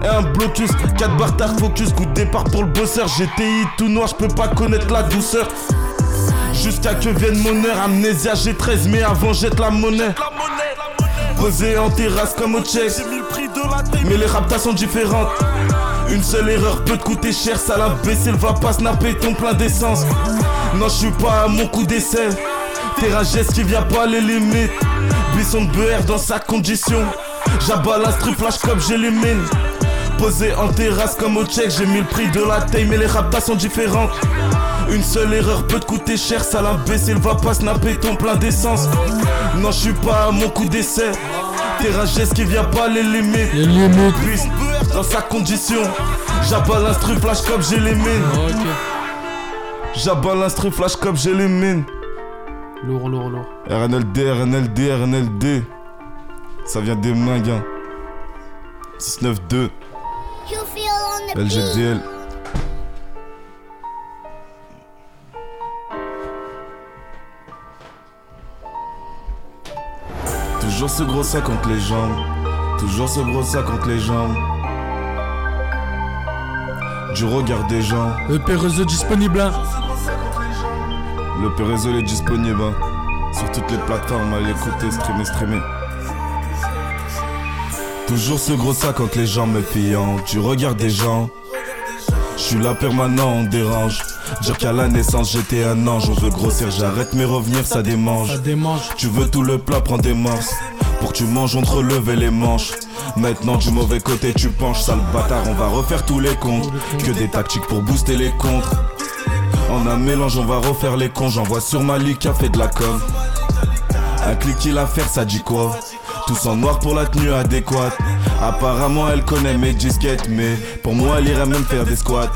S2: Et un blocus, 4 barres focus. Coup de départ pour le bosseur. GTI tout noir, je peux pas connaître la douceur. Jusqu'à que vienne mon heure, amnésia G13, mais avant jette la monnaie. Posé en terrasse comme au check. Mais les raptas sont différentes. Une seule erreur peut te coûter cher, ça l'a baissé, va pas snapper ton plein d'essence. Non, je suis pas à mon coup d'essai. Terrain geste qui vient pas les limites. Buisson de BR dans sa condition. J'abats l'instru flash comme j'élimine. Posé en terrasse comme au check, j'ai mis le prix de la taille, mais les raptas sont différentes. Une seule erreur peut te coûter cher, ça l'imbécile va pas snapper ton plein d'essence. Non, je suis pas à mon coup d'essai. Terrain geste qui vient pas les limites.
S6: Les limites.
S2: Buisson dans sa condition. J'abats l'instru flash comme j'élimine.
S6: Ok.
S2: J'abats l'instru flash comme j'élimine.
S6: Lourd, lourd, lourd.
S2: RNLD, RNLD, RNLD. Ça vient des Minguins. 692,
S7: You feel on the beat.
S2: LGDL. Toujours ce gros sac contre les jambes. Toujours ce gros sac contre les jambes. Du regard des gens.
S6: EP réseau disponible. hein.
S2: Le réseau est disponible hein. sur toutes les plateformes. Allez écouter, streamer, streamer. Toujours ce gros sac entre les jambes méfiant. Tu regardes des gens. Je suis là permanent, on dérange. Dire qu'à la naissance j'étais un ange. On veut grossir, j'arrête mais revenir ça démange.
S6: Ça démange.
S2: Tu veux tout le plat, prends des morses. Pour que tu manges, on te relevait les manches. Maintenant du mauvais côté tu penches, sale bâtard, on va refaire tous les comptes. Que des tactiques pour booster les contres. En un mélange, on va refaire les cons. J'envoie sur ma ligue qui a fait de la com. Un clic qu'il a faire, ça dit quoi? Tous en noir pour la tenue adéquate. Apparemment, elle connaît mes disquettes, mais pour moi, elle irait même faire des squats.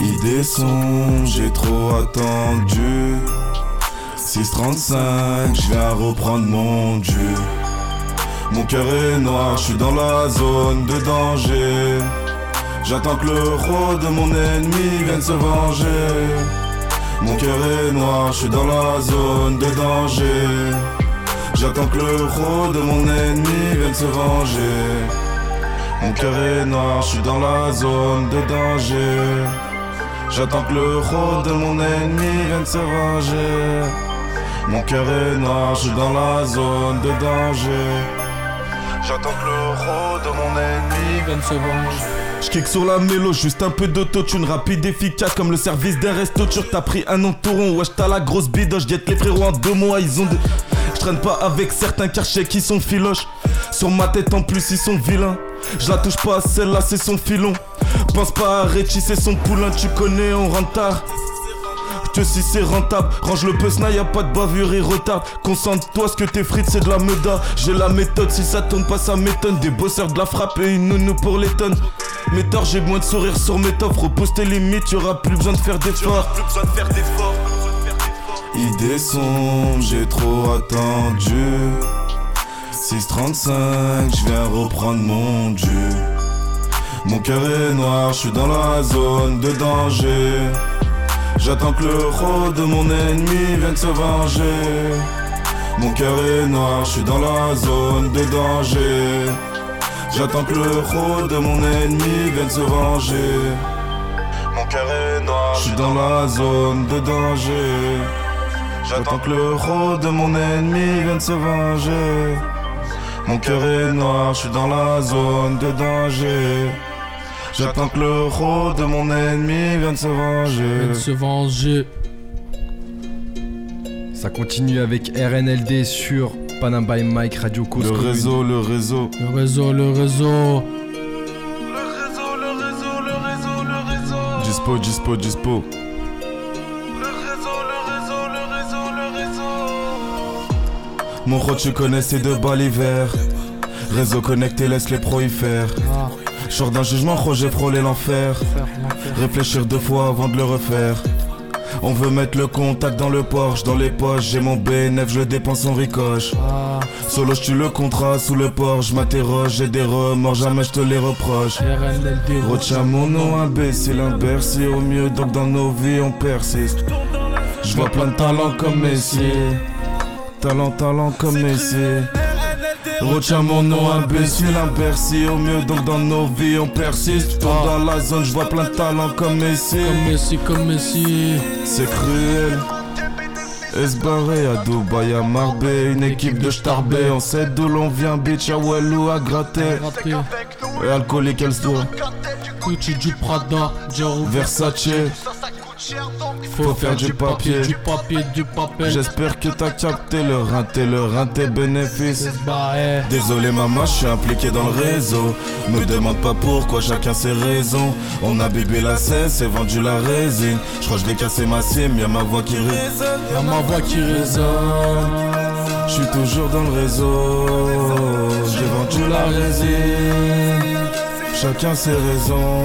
S2: Idée son, j'ai trop attendu. 635, je viens reprendre mon dû. Mon cœur est noir, je suis dans la zone de danger. J'attends que le roi de mon ennemi vienne se venger. Mon cœur est noir, je suis dans la zone de danger. J'attends que le roi de mon ennemi vienne se venger. Mon cœur est noir, je suis dans la zone de danger. J'attends que le roi de mon ennemi vienne se venger. Mon cœur est noir, je suis dans la zone de danger. J'attends que le roi de mon ennemi
S6: Viens de se venger.
S2: J'kick sur la mélo, juste un peu d'autotune rapide, efficace comme le service d'un resto. T'as pris un entouron, wesh t'as la grosse bidoche. Guette les frérots en deux mois, ils ont des. J'traîne pas avec certains carchets qui sont filoches. Sur ma tête en plus, ils sont vilains. J'la touche pas, celle-là c'est son filon. Pense pas à c'est son poulain, tu connais, on rentre tard. Que si c'est rentable, range le pesna, y a pas de bavure et retard. Concentre-toi, ce que t'es frites, c'est de la meuda. J'ai la méthode, si ça tourne pas, ça m'étonne. Des bosseurs de la frappe et une nounou pour les tonnes. Mais tard, j'ai moins de sourire sur mes toffres. Repose tes limites, y'aura plus besoin de faire d'efforts. Idée sombre, j'ai trop attendu. 635, je viens reprendre mon dû. Mon cœur est noir, je suis dans la zone de danger. J'attends que le roi de mon ennemi vienne se venger. Mon cœur est noir, je suis dans la zone de danger. J'attends que le roi de mon ennemi vienne se venger. Mon cœur est noir, je suis dans la zone de danger. J'attends que le roi de mon ennemi vienne se venger. Mon cœur est noir, je suis dans la zone de danger. J'attends que le roi de mon ennemi vienne se venger.
S6: de se venger.
S1: Ça continue avec RNLD sur Panam by Mike Radio Cause
S2: Le
S1: Commune.
S2: réseau, le réseau.
S6: Le réseau, le réseau.
S2: Dispo, dispo, dispo. Mon rôle, tu connais ces deux balles l'hiver. Réseau connecté, laisse les pros y Genre d'un jugement, j'ai frôlé l'enfer. Réfléchir deux fois avant de le refaire. On veut mettre le contact dans le Porsche, dans les poches. J'ai mon BNF, je dépense en ricoche. Solo, je le contrat sous le Porsche. M'interroge, j'ai des remords, jamais je te les reproche. Retiens mon nom imbécile, un au mieux, donc dans nos vies on persiste. Je vois plein de talents comme Messi. Talent, talent comme Messi. Retiens mon nom imbécile, un bercy au mieux, donc dans nos vies on persiste. Tourne dans la zone, je vois plein de talents comme Messi.
S6: Comme Messi, comme Messi.
S2: C'est cruel. Barrer à Dubaï, à Marbella, une équipe de starbé. On sait d'où l'on vient, bitch, à Wellou, à gratter. Et alcoolique, elle se doit.
S6: Gucci du Prada.
S2: Versace, faut faire du papier.
S6: Du papier, du papier.
S2: J'espère que t'as capté le rinté, le rinté bénéfice.
S6: Bah, eh.
S2: Désolé maman, je suis impliqué dans le réseau. Me demande pas pourquoi, chacun ses raisons. On a bébé la cesse et vendu la résine. Je crois que je vais casser ma cime, y'a ma voix qui résonne.
S6: Y'a ma voix qui résonne.
S2: Je suis toujours dans le réseau. J'ai vendu la résine. Chacun ses raisons.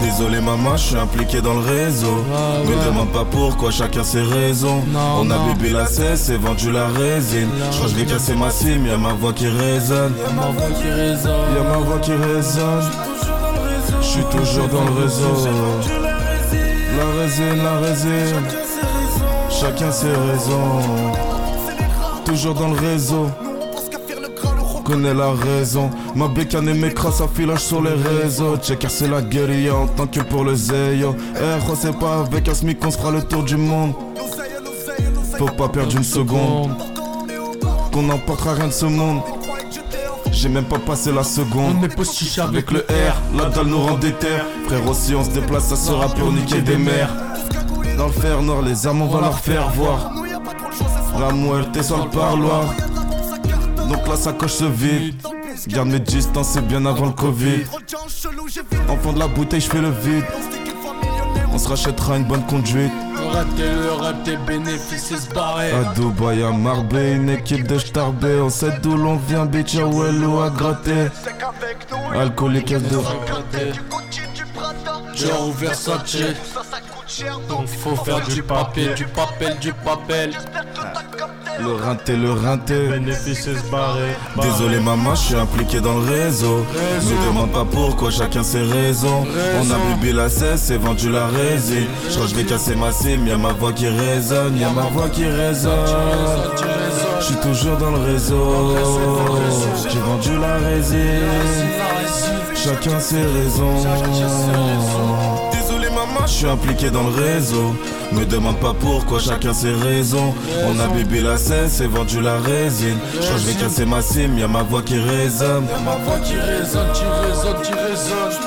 S2: Désolé maman, je suis impliqué dans le réseau.
S6: Ouais,
S2: Me
S6: ouais.
S2: demande pas pourquoi, chacun ses raisons.
S6: Non,
S2: On a
S6: non.
S2: bébé la cesse et vendu la résine. Je crois que je vais casser ma cime, y'a ma voix qui résonne.
S6: Y'a ma voix qui résonne.
S2: Y'a ma voix qui résonne. Je suis toujours dans le réseau. La résine, la résine. Chacun ses raisons. Toujours dans le réseau. Connais la raison. Ma bécane et mes crasses affilage sur les réseaux. Checker c'est la guérilla en tant que pour le Zeyo. Eh, gros, c'est pas avec un SMIC qu'on se fera le tour du monde. Faut pas perdre une seconde. Qu'on n'emportera rien de ce monde. J'ai même pas passé la seconde.
S6: On est
S2: Avec le R, la dalle nous rend déter. Frérot, si on se déplace, ça sera pour niquer des mers. Dans le fer nord, les armes, on va leur faire voir. La muerte est sur le parloir. Donc la sacoche se vide. Garde mes distances, c'est bien avant le Covid. Enfant de la bouteille, je fais le vide. On se rachètera une bonne conduite.
S6: Raté, le raté, bénéfice et se barrer.
S2: À Dubaï, à Marbella, une équipe de starbé. On sait d'où l'on vient, bitch, à Wello, à gratter. Alcoolique, elle doit.
S6: Dior Versace. Donc faut faire du papier, du papier, du papier.
S2: Le rinté, le rinté.
S6: Bénéfice se barrer.
S2: Désolé maman, je suis impliqué dans le réseau. Me demande pas pourquoi, chacun ses raisons. On a bébé la cesse et vendu la résine. Je crois que je vais casser ma cime, y'a ma voix qui résonne, y'a ma voix qui résonne. Je suis toujours dans le réseau. J'ai vendu la résine. Chacun ses raisons. Je suis impliqué dans le réseau. Me demande pas pourquoi, chacun ses raisons. On a bébé la cesse et vendu la résine. Je crois que je vais casser ma cime, y'a ma voix qui résonne.
S6: Ma voix qui résonne, qui résonne, qui résonne.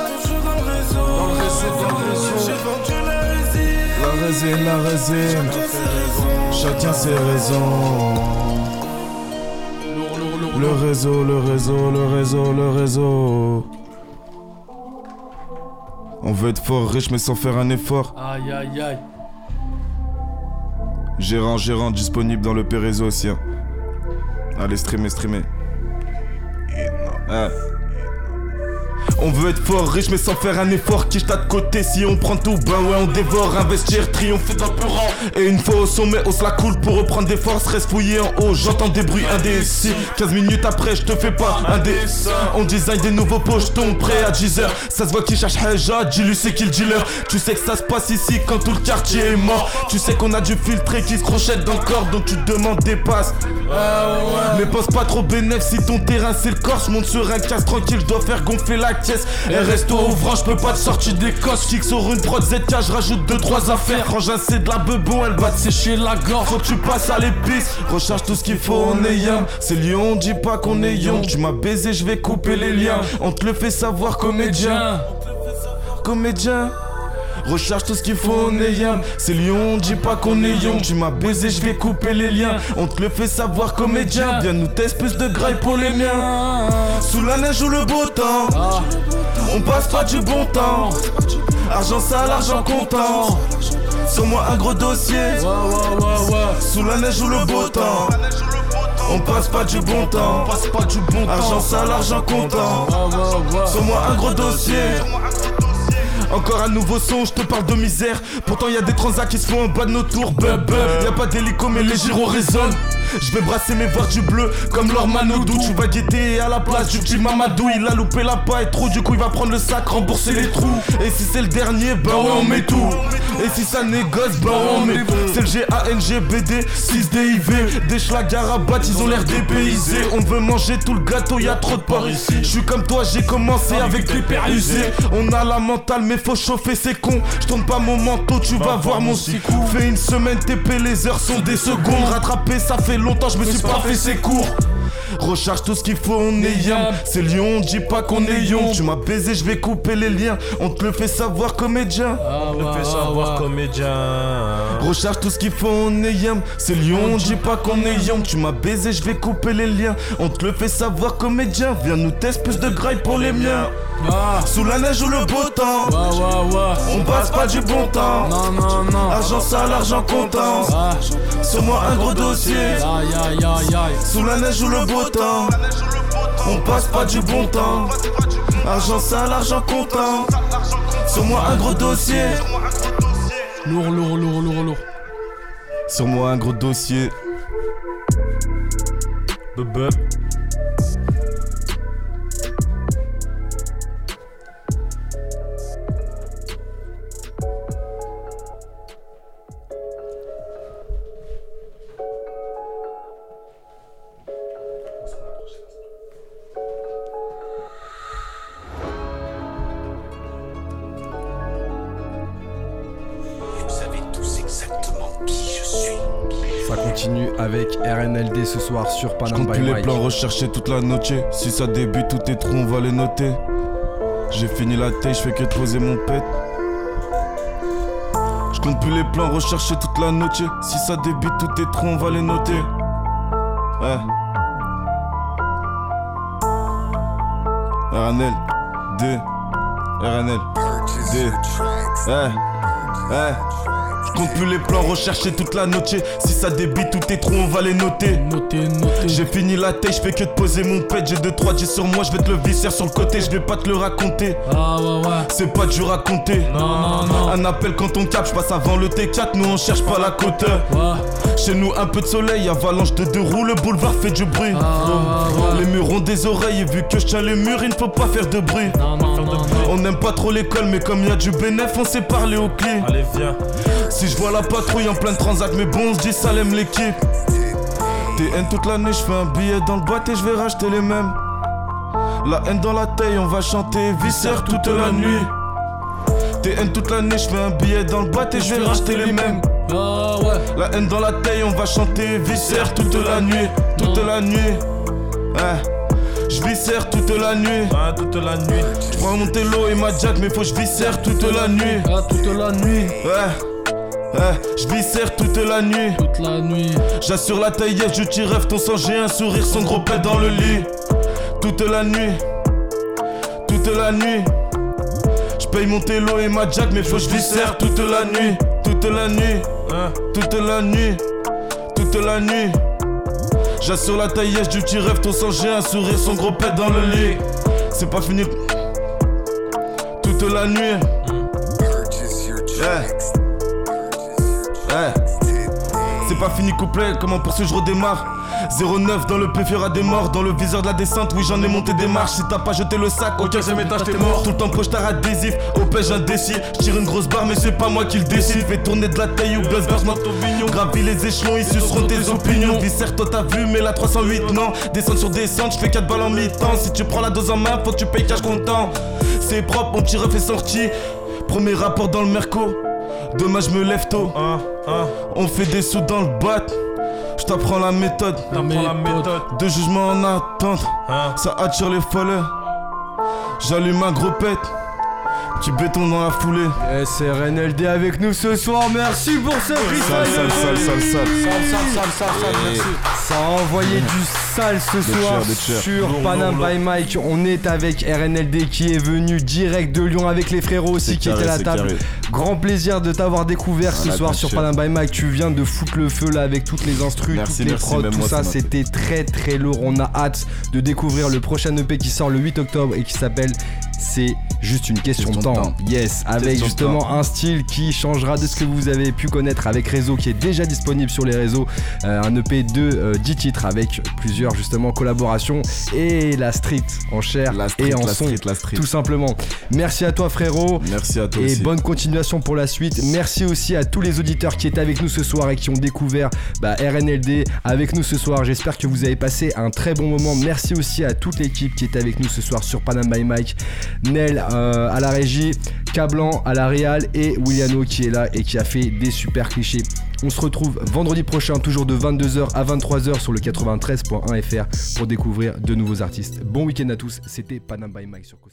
S6: Dans le réseau, dans le réseau.
S2: La résine, la résine. Chacun ses raisons. Le réseau, le réseau, le réseau, le réseau. On veut être fort, riche mais sans faire un effort.
S6: Aïe, aïe, aïe.
S2: Gérant, gérant, disponible dans le P-Réseau aussi. hein. Allez, streamer, streamer. Ah. On veut être fort, riche mais sans faire un effort. Qui de côté si on prend tout, ben ouais, on dévore. Investir, triompher dans le rang. Et une fois au sommet, hausse la coule pour reprendre des forces. Reste fouillé en haut, j'entends des bruits indécis. 15 minutes après, je te fais pas un dessin. On design des nouveaux pochetons prêts à 10 heures. Ça se voit qui cherche Haja, dis-lui c'est qui le dealer. Tu sais que ça se passe ici quand tout le quartier est mort. Tu sais qu'on a du filtré qui se crochette dans le corps, donc tu te demandes des passes. Mais pense pas trop bénéf si ton terrain c'est le corps. Je monte sur un casse tranquille, je dois faire gonfler la Et resto ouvrant, je peux pas te sortir des cosses. Kick sur une prod ZK, je rajoute 2-3 affaires. Frangin c'est de la bebon, elle va te sécher la gorge. Faut que tu passes à l'épice, recharge tout ce qu'il faut, on est yam. C'est Lyon, dis pas qu'on est young. Tu m'as baisé, je vais couper les liens. On te le fait savoir, comédien. Comédien. Recharge tout ce qu'il faut, on est yam. C'est Lyon, dis pas qu'on est young. Tu m'as baisé, je vais couper les liens. On te le fait savoir, comédien. Viens nous teste plus de graille pour les miens. Sous la neige ou le beau temps. On passe pas du bon temps. Argent sale, argent comptant. Sur moi un gros dossier. Sous la neige ou le beau temps. On passe pas du bon temps.
S6: Passe pas du bon temps.
S2: Argent sale, argent comptant. Sur moi un gros dossier. Encore un nouveau son, je te parle de misère. Pourtant y a des transats qui se font en bas de nos tours. Bub, bub. Y a pas d'hélico, mais les gyros résonnent. Je vais brasser mes voir du bleu comme leur Manodou. Tu vas guetter à la place du petit Mamadou. Il a loupé la paille trop, du coup il va prendre le sac, rembourser les trous. Et si c'est le dernier, bah ouais, on met tout. Et si ça négoce, bah ouais, on met C'est le G-A-N-G-B-D, 6-D-I-V. Des ils ont l'air dépaysés. On veut manger tout le gâteau, y a trop de porc ici. Je suis comme toi, j'ai commencé avec des pères usés. On a la mentale, mais faut chauffer, c'est con. Je tourne pas mon manteau, tu vas voir mon sicou. Fais une semaine, TP, les heures sont des secondes. Rattraper, ça fait longtemps, je me suis pas fait ses cours. Recharge tout ce qu'il faut, on est yam. C'est Lyon, dis pas qu'on est yon. Tu m'as baisé, je vais couper les liens. On te le fait savoir, comédien.
S6: On le fait savoir comédien.
S2: Recharge tout ce qu'il faut, on est yam. C'est Lyon, dis pas qu'on est yon. Tu m'as baisé, je vais couper les liens. On te le fait savoir, comédien. Viens nous tester plus de graille pour les miens. Sous la neige ou le beau temps. On passe pas du bon temps.
S6: Non, non, non.
S2: Argent sale, argent comptant.
S6: Ah,
S2: Sur moi un gros dossier. Sous la neige ou le beau temps. On passe pas du bon temps. Argent sale, argent comptant. Sur moi un gros dossier.
S6: Lourd, lourd, lourd, lourd, lourd.
S2: Sur moi un gros dossier.
S6: Bub,
S1: ce soir sur by
S2: les
S1: Mike.
S2: plans recherchés toute la noche. Si ça débute, tout est trop, on va les noter. J'ai fini la taille, je fais que de poser mon pet. Je compte plus les plans recherchés toute la noche. Si ça débute, tout est trop, on va les noter. Ouais. RNL, D, RNL, D, ouais, ouais. Je compte plus les plans recherchés toute la noche. Si ça débite, tout est trop, on va les noter. J'ai fini la taille, je fais que de poser mon pet. J'ai 2-3 G sur moi, je vais te le visser sur le côté. Je vais pas te le raconter.
S6: Ah, ouais, ouais.
S2: C'est pas.
S6: Non, non, non.
S2: Un appel quand on capte, je passe avant le T4. Nous on cherche pas la côte.
S6: Ouais.
S2: Chez nous, un peu de soleil, avalanche de deux roues. Le boulevard fait du bruit.
S6: Ah, ouais, ouais.
S2: Les murs ont des oreilles. Et vu que je tiens les murs, il ne faut pas faire de bruit.
S6: Non, non.
S2: On n'aime pas trop l'école, mais comme y a du bénéf, on sait parler aux clés.
S6: Allez, viens.
S2: Si je vois la patrouille en pleine transac, mais bon, on se dit Salem l'équipe. TN toute l'année, je fais un billet dans le boîte et je vais racheter les mêmes. La haine dans la taille, on va chanter viscère toute la nuit. TN toute l'année, je fais un billet dans le boîte et je vais racheter les mêmes.
S6: Ah, ouais.
S2: La haine dans la taille, on va chanter viscère toute la nuit. Toute la nuit. Ouais. Je viscère toute la nuit.
S6: Ah, toute la nuit.
S2: Je prends mon télo et ma jack, mais faut que je viscère toute la nuit.
S6: Ah, toute la nuit.
S2: Ouais. Je viscère toute la nuit.
S6: Toute la nuit.
S2: J'assure la taillette, je t'y rêve ton sang, j'ai un sourire, son gros pet dans le lit. Toute la nuit, toute la nuit. Je paye mon télo et ma jack, mais faut que je viscère toute la nuit. Toute la nuit,
S6: Hein.
S2: toute la nuit, toute la nuit. J'assure la taillette, je t'y rêve ton sang, j'ai un sourire, son gros pet dans le lit. C'est pas fini. Toute la nuit. Yeah. C'est pas fini couplet, comment poursuivre je redémarre? 09 dans le à des morts Dans le viseur de la descente, oui j'en ai monté des marches. Si t'as pas jeté le sac, au 15 étage t'es mort. Tout le temps proche t'as adhésif, au pêche indécis. Je tire une grosse barre mais c'est pas moi qui le décide. Fais tourner de la taille ou buzz verse ton Gravis les échelons, ils suceront tes opinions. Viscère toi t'as vu mais la 308 non. Descente sur descente, je fais 4 balles en mi-temps. Si tu prends la dose en main, faut que tu payes cash content C'est propre, mon petit ref est sorti. Premier rapport dans le merco Demain je me lève tôt
S6: Ah, ah.
S2: on fait des sous dans le bat. Je t'apprends la méthode.
S6: T'apprends la méthode.
S2: De jugement en attente.
S6: Hein.
S2: Ça attire les followers. J'allume un gros pet. Petit béton dans la foulée.
S1: SRNLD avec nous ce soir, merci pour ce
S2: Sale,
S1: freestyle
S2: sale, sale, sale, sale.
S6: Sale, sale, sale, sale, sale, merci.
S1: Ça a envoyé du sale ce soir sur Panam by Mike. On est avec RNLD qui est venu direct de Lyon avec les frérots aussi qui
S8: carré,
S1: étaient à la table.
S8: carré.
S1: Grand plaisir de t'avoir découvert ce soir sur. Panam by Mike. Tu viens de foutre le feu là avec toutes les instrus,
S8: Merci,
S1: toutes les
S8: merci,
S1: prods, tout
S8: moi,
S1: ça. C'était très très lourd. On a hâte de découvrir le prochain EP qui sort le 8 octobre et qui s'appelle C'est juste une question, de temps. Yes, avec justement un style qui changera de ce que vous avez pu connaître avec Réseau qui est déjà disponible sur les réseaux. Euh, un EP de 10 titres avec plusieurs justement collaborations et la street en chair et en son. Tout simplement. Merci à toi frérot.
S2: Merci à toi
S1: Et
S2: aussi.
S1: bonne continuation pour la suite. Merci aussi à tous les auditeurs qui étaient avec nous ce soir et qui ont découvert bah, RNLD avec nous ce soir. J'espère que vous avez passé un très bon moment. Merci aussi à toute l'équipe qui est avec nous ce soir sur Panam by Mike. Nel euh, à la régie, Cablan à la réal et Williano qui est là et qui a fait des super clichés. On se retrouve vendredi prochain, toujours de 22h à 23h sur le 93.1 FR pour découvrir de nouveaux artistes. Bon week-end à tous, c'était Panam by Mike sur Cause.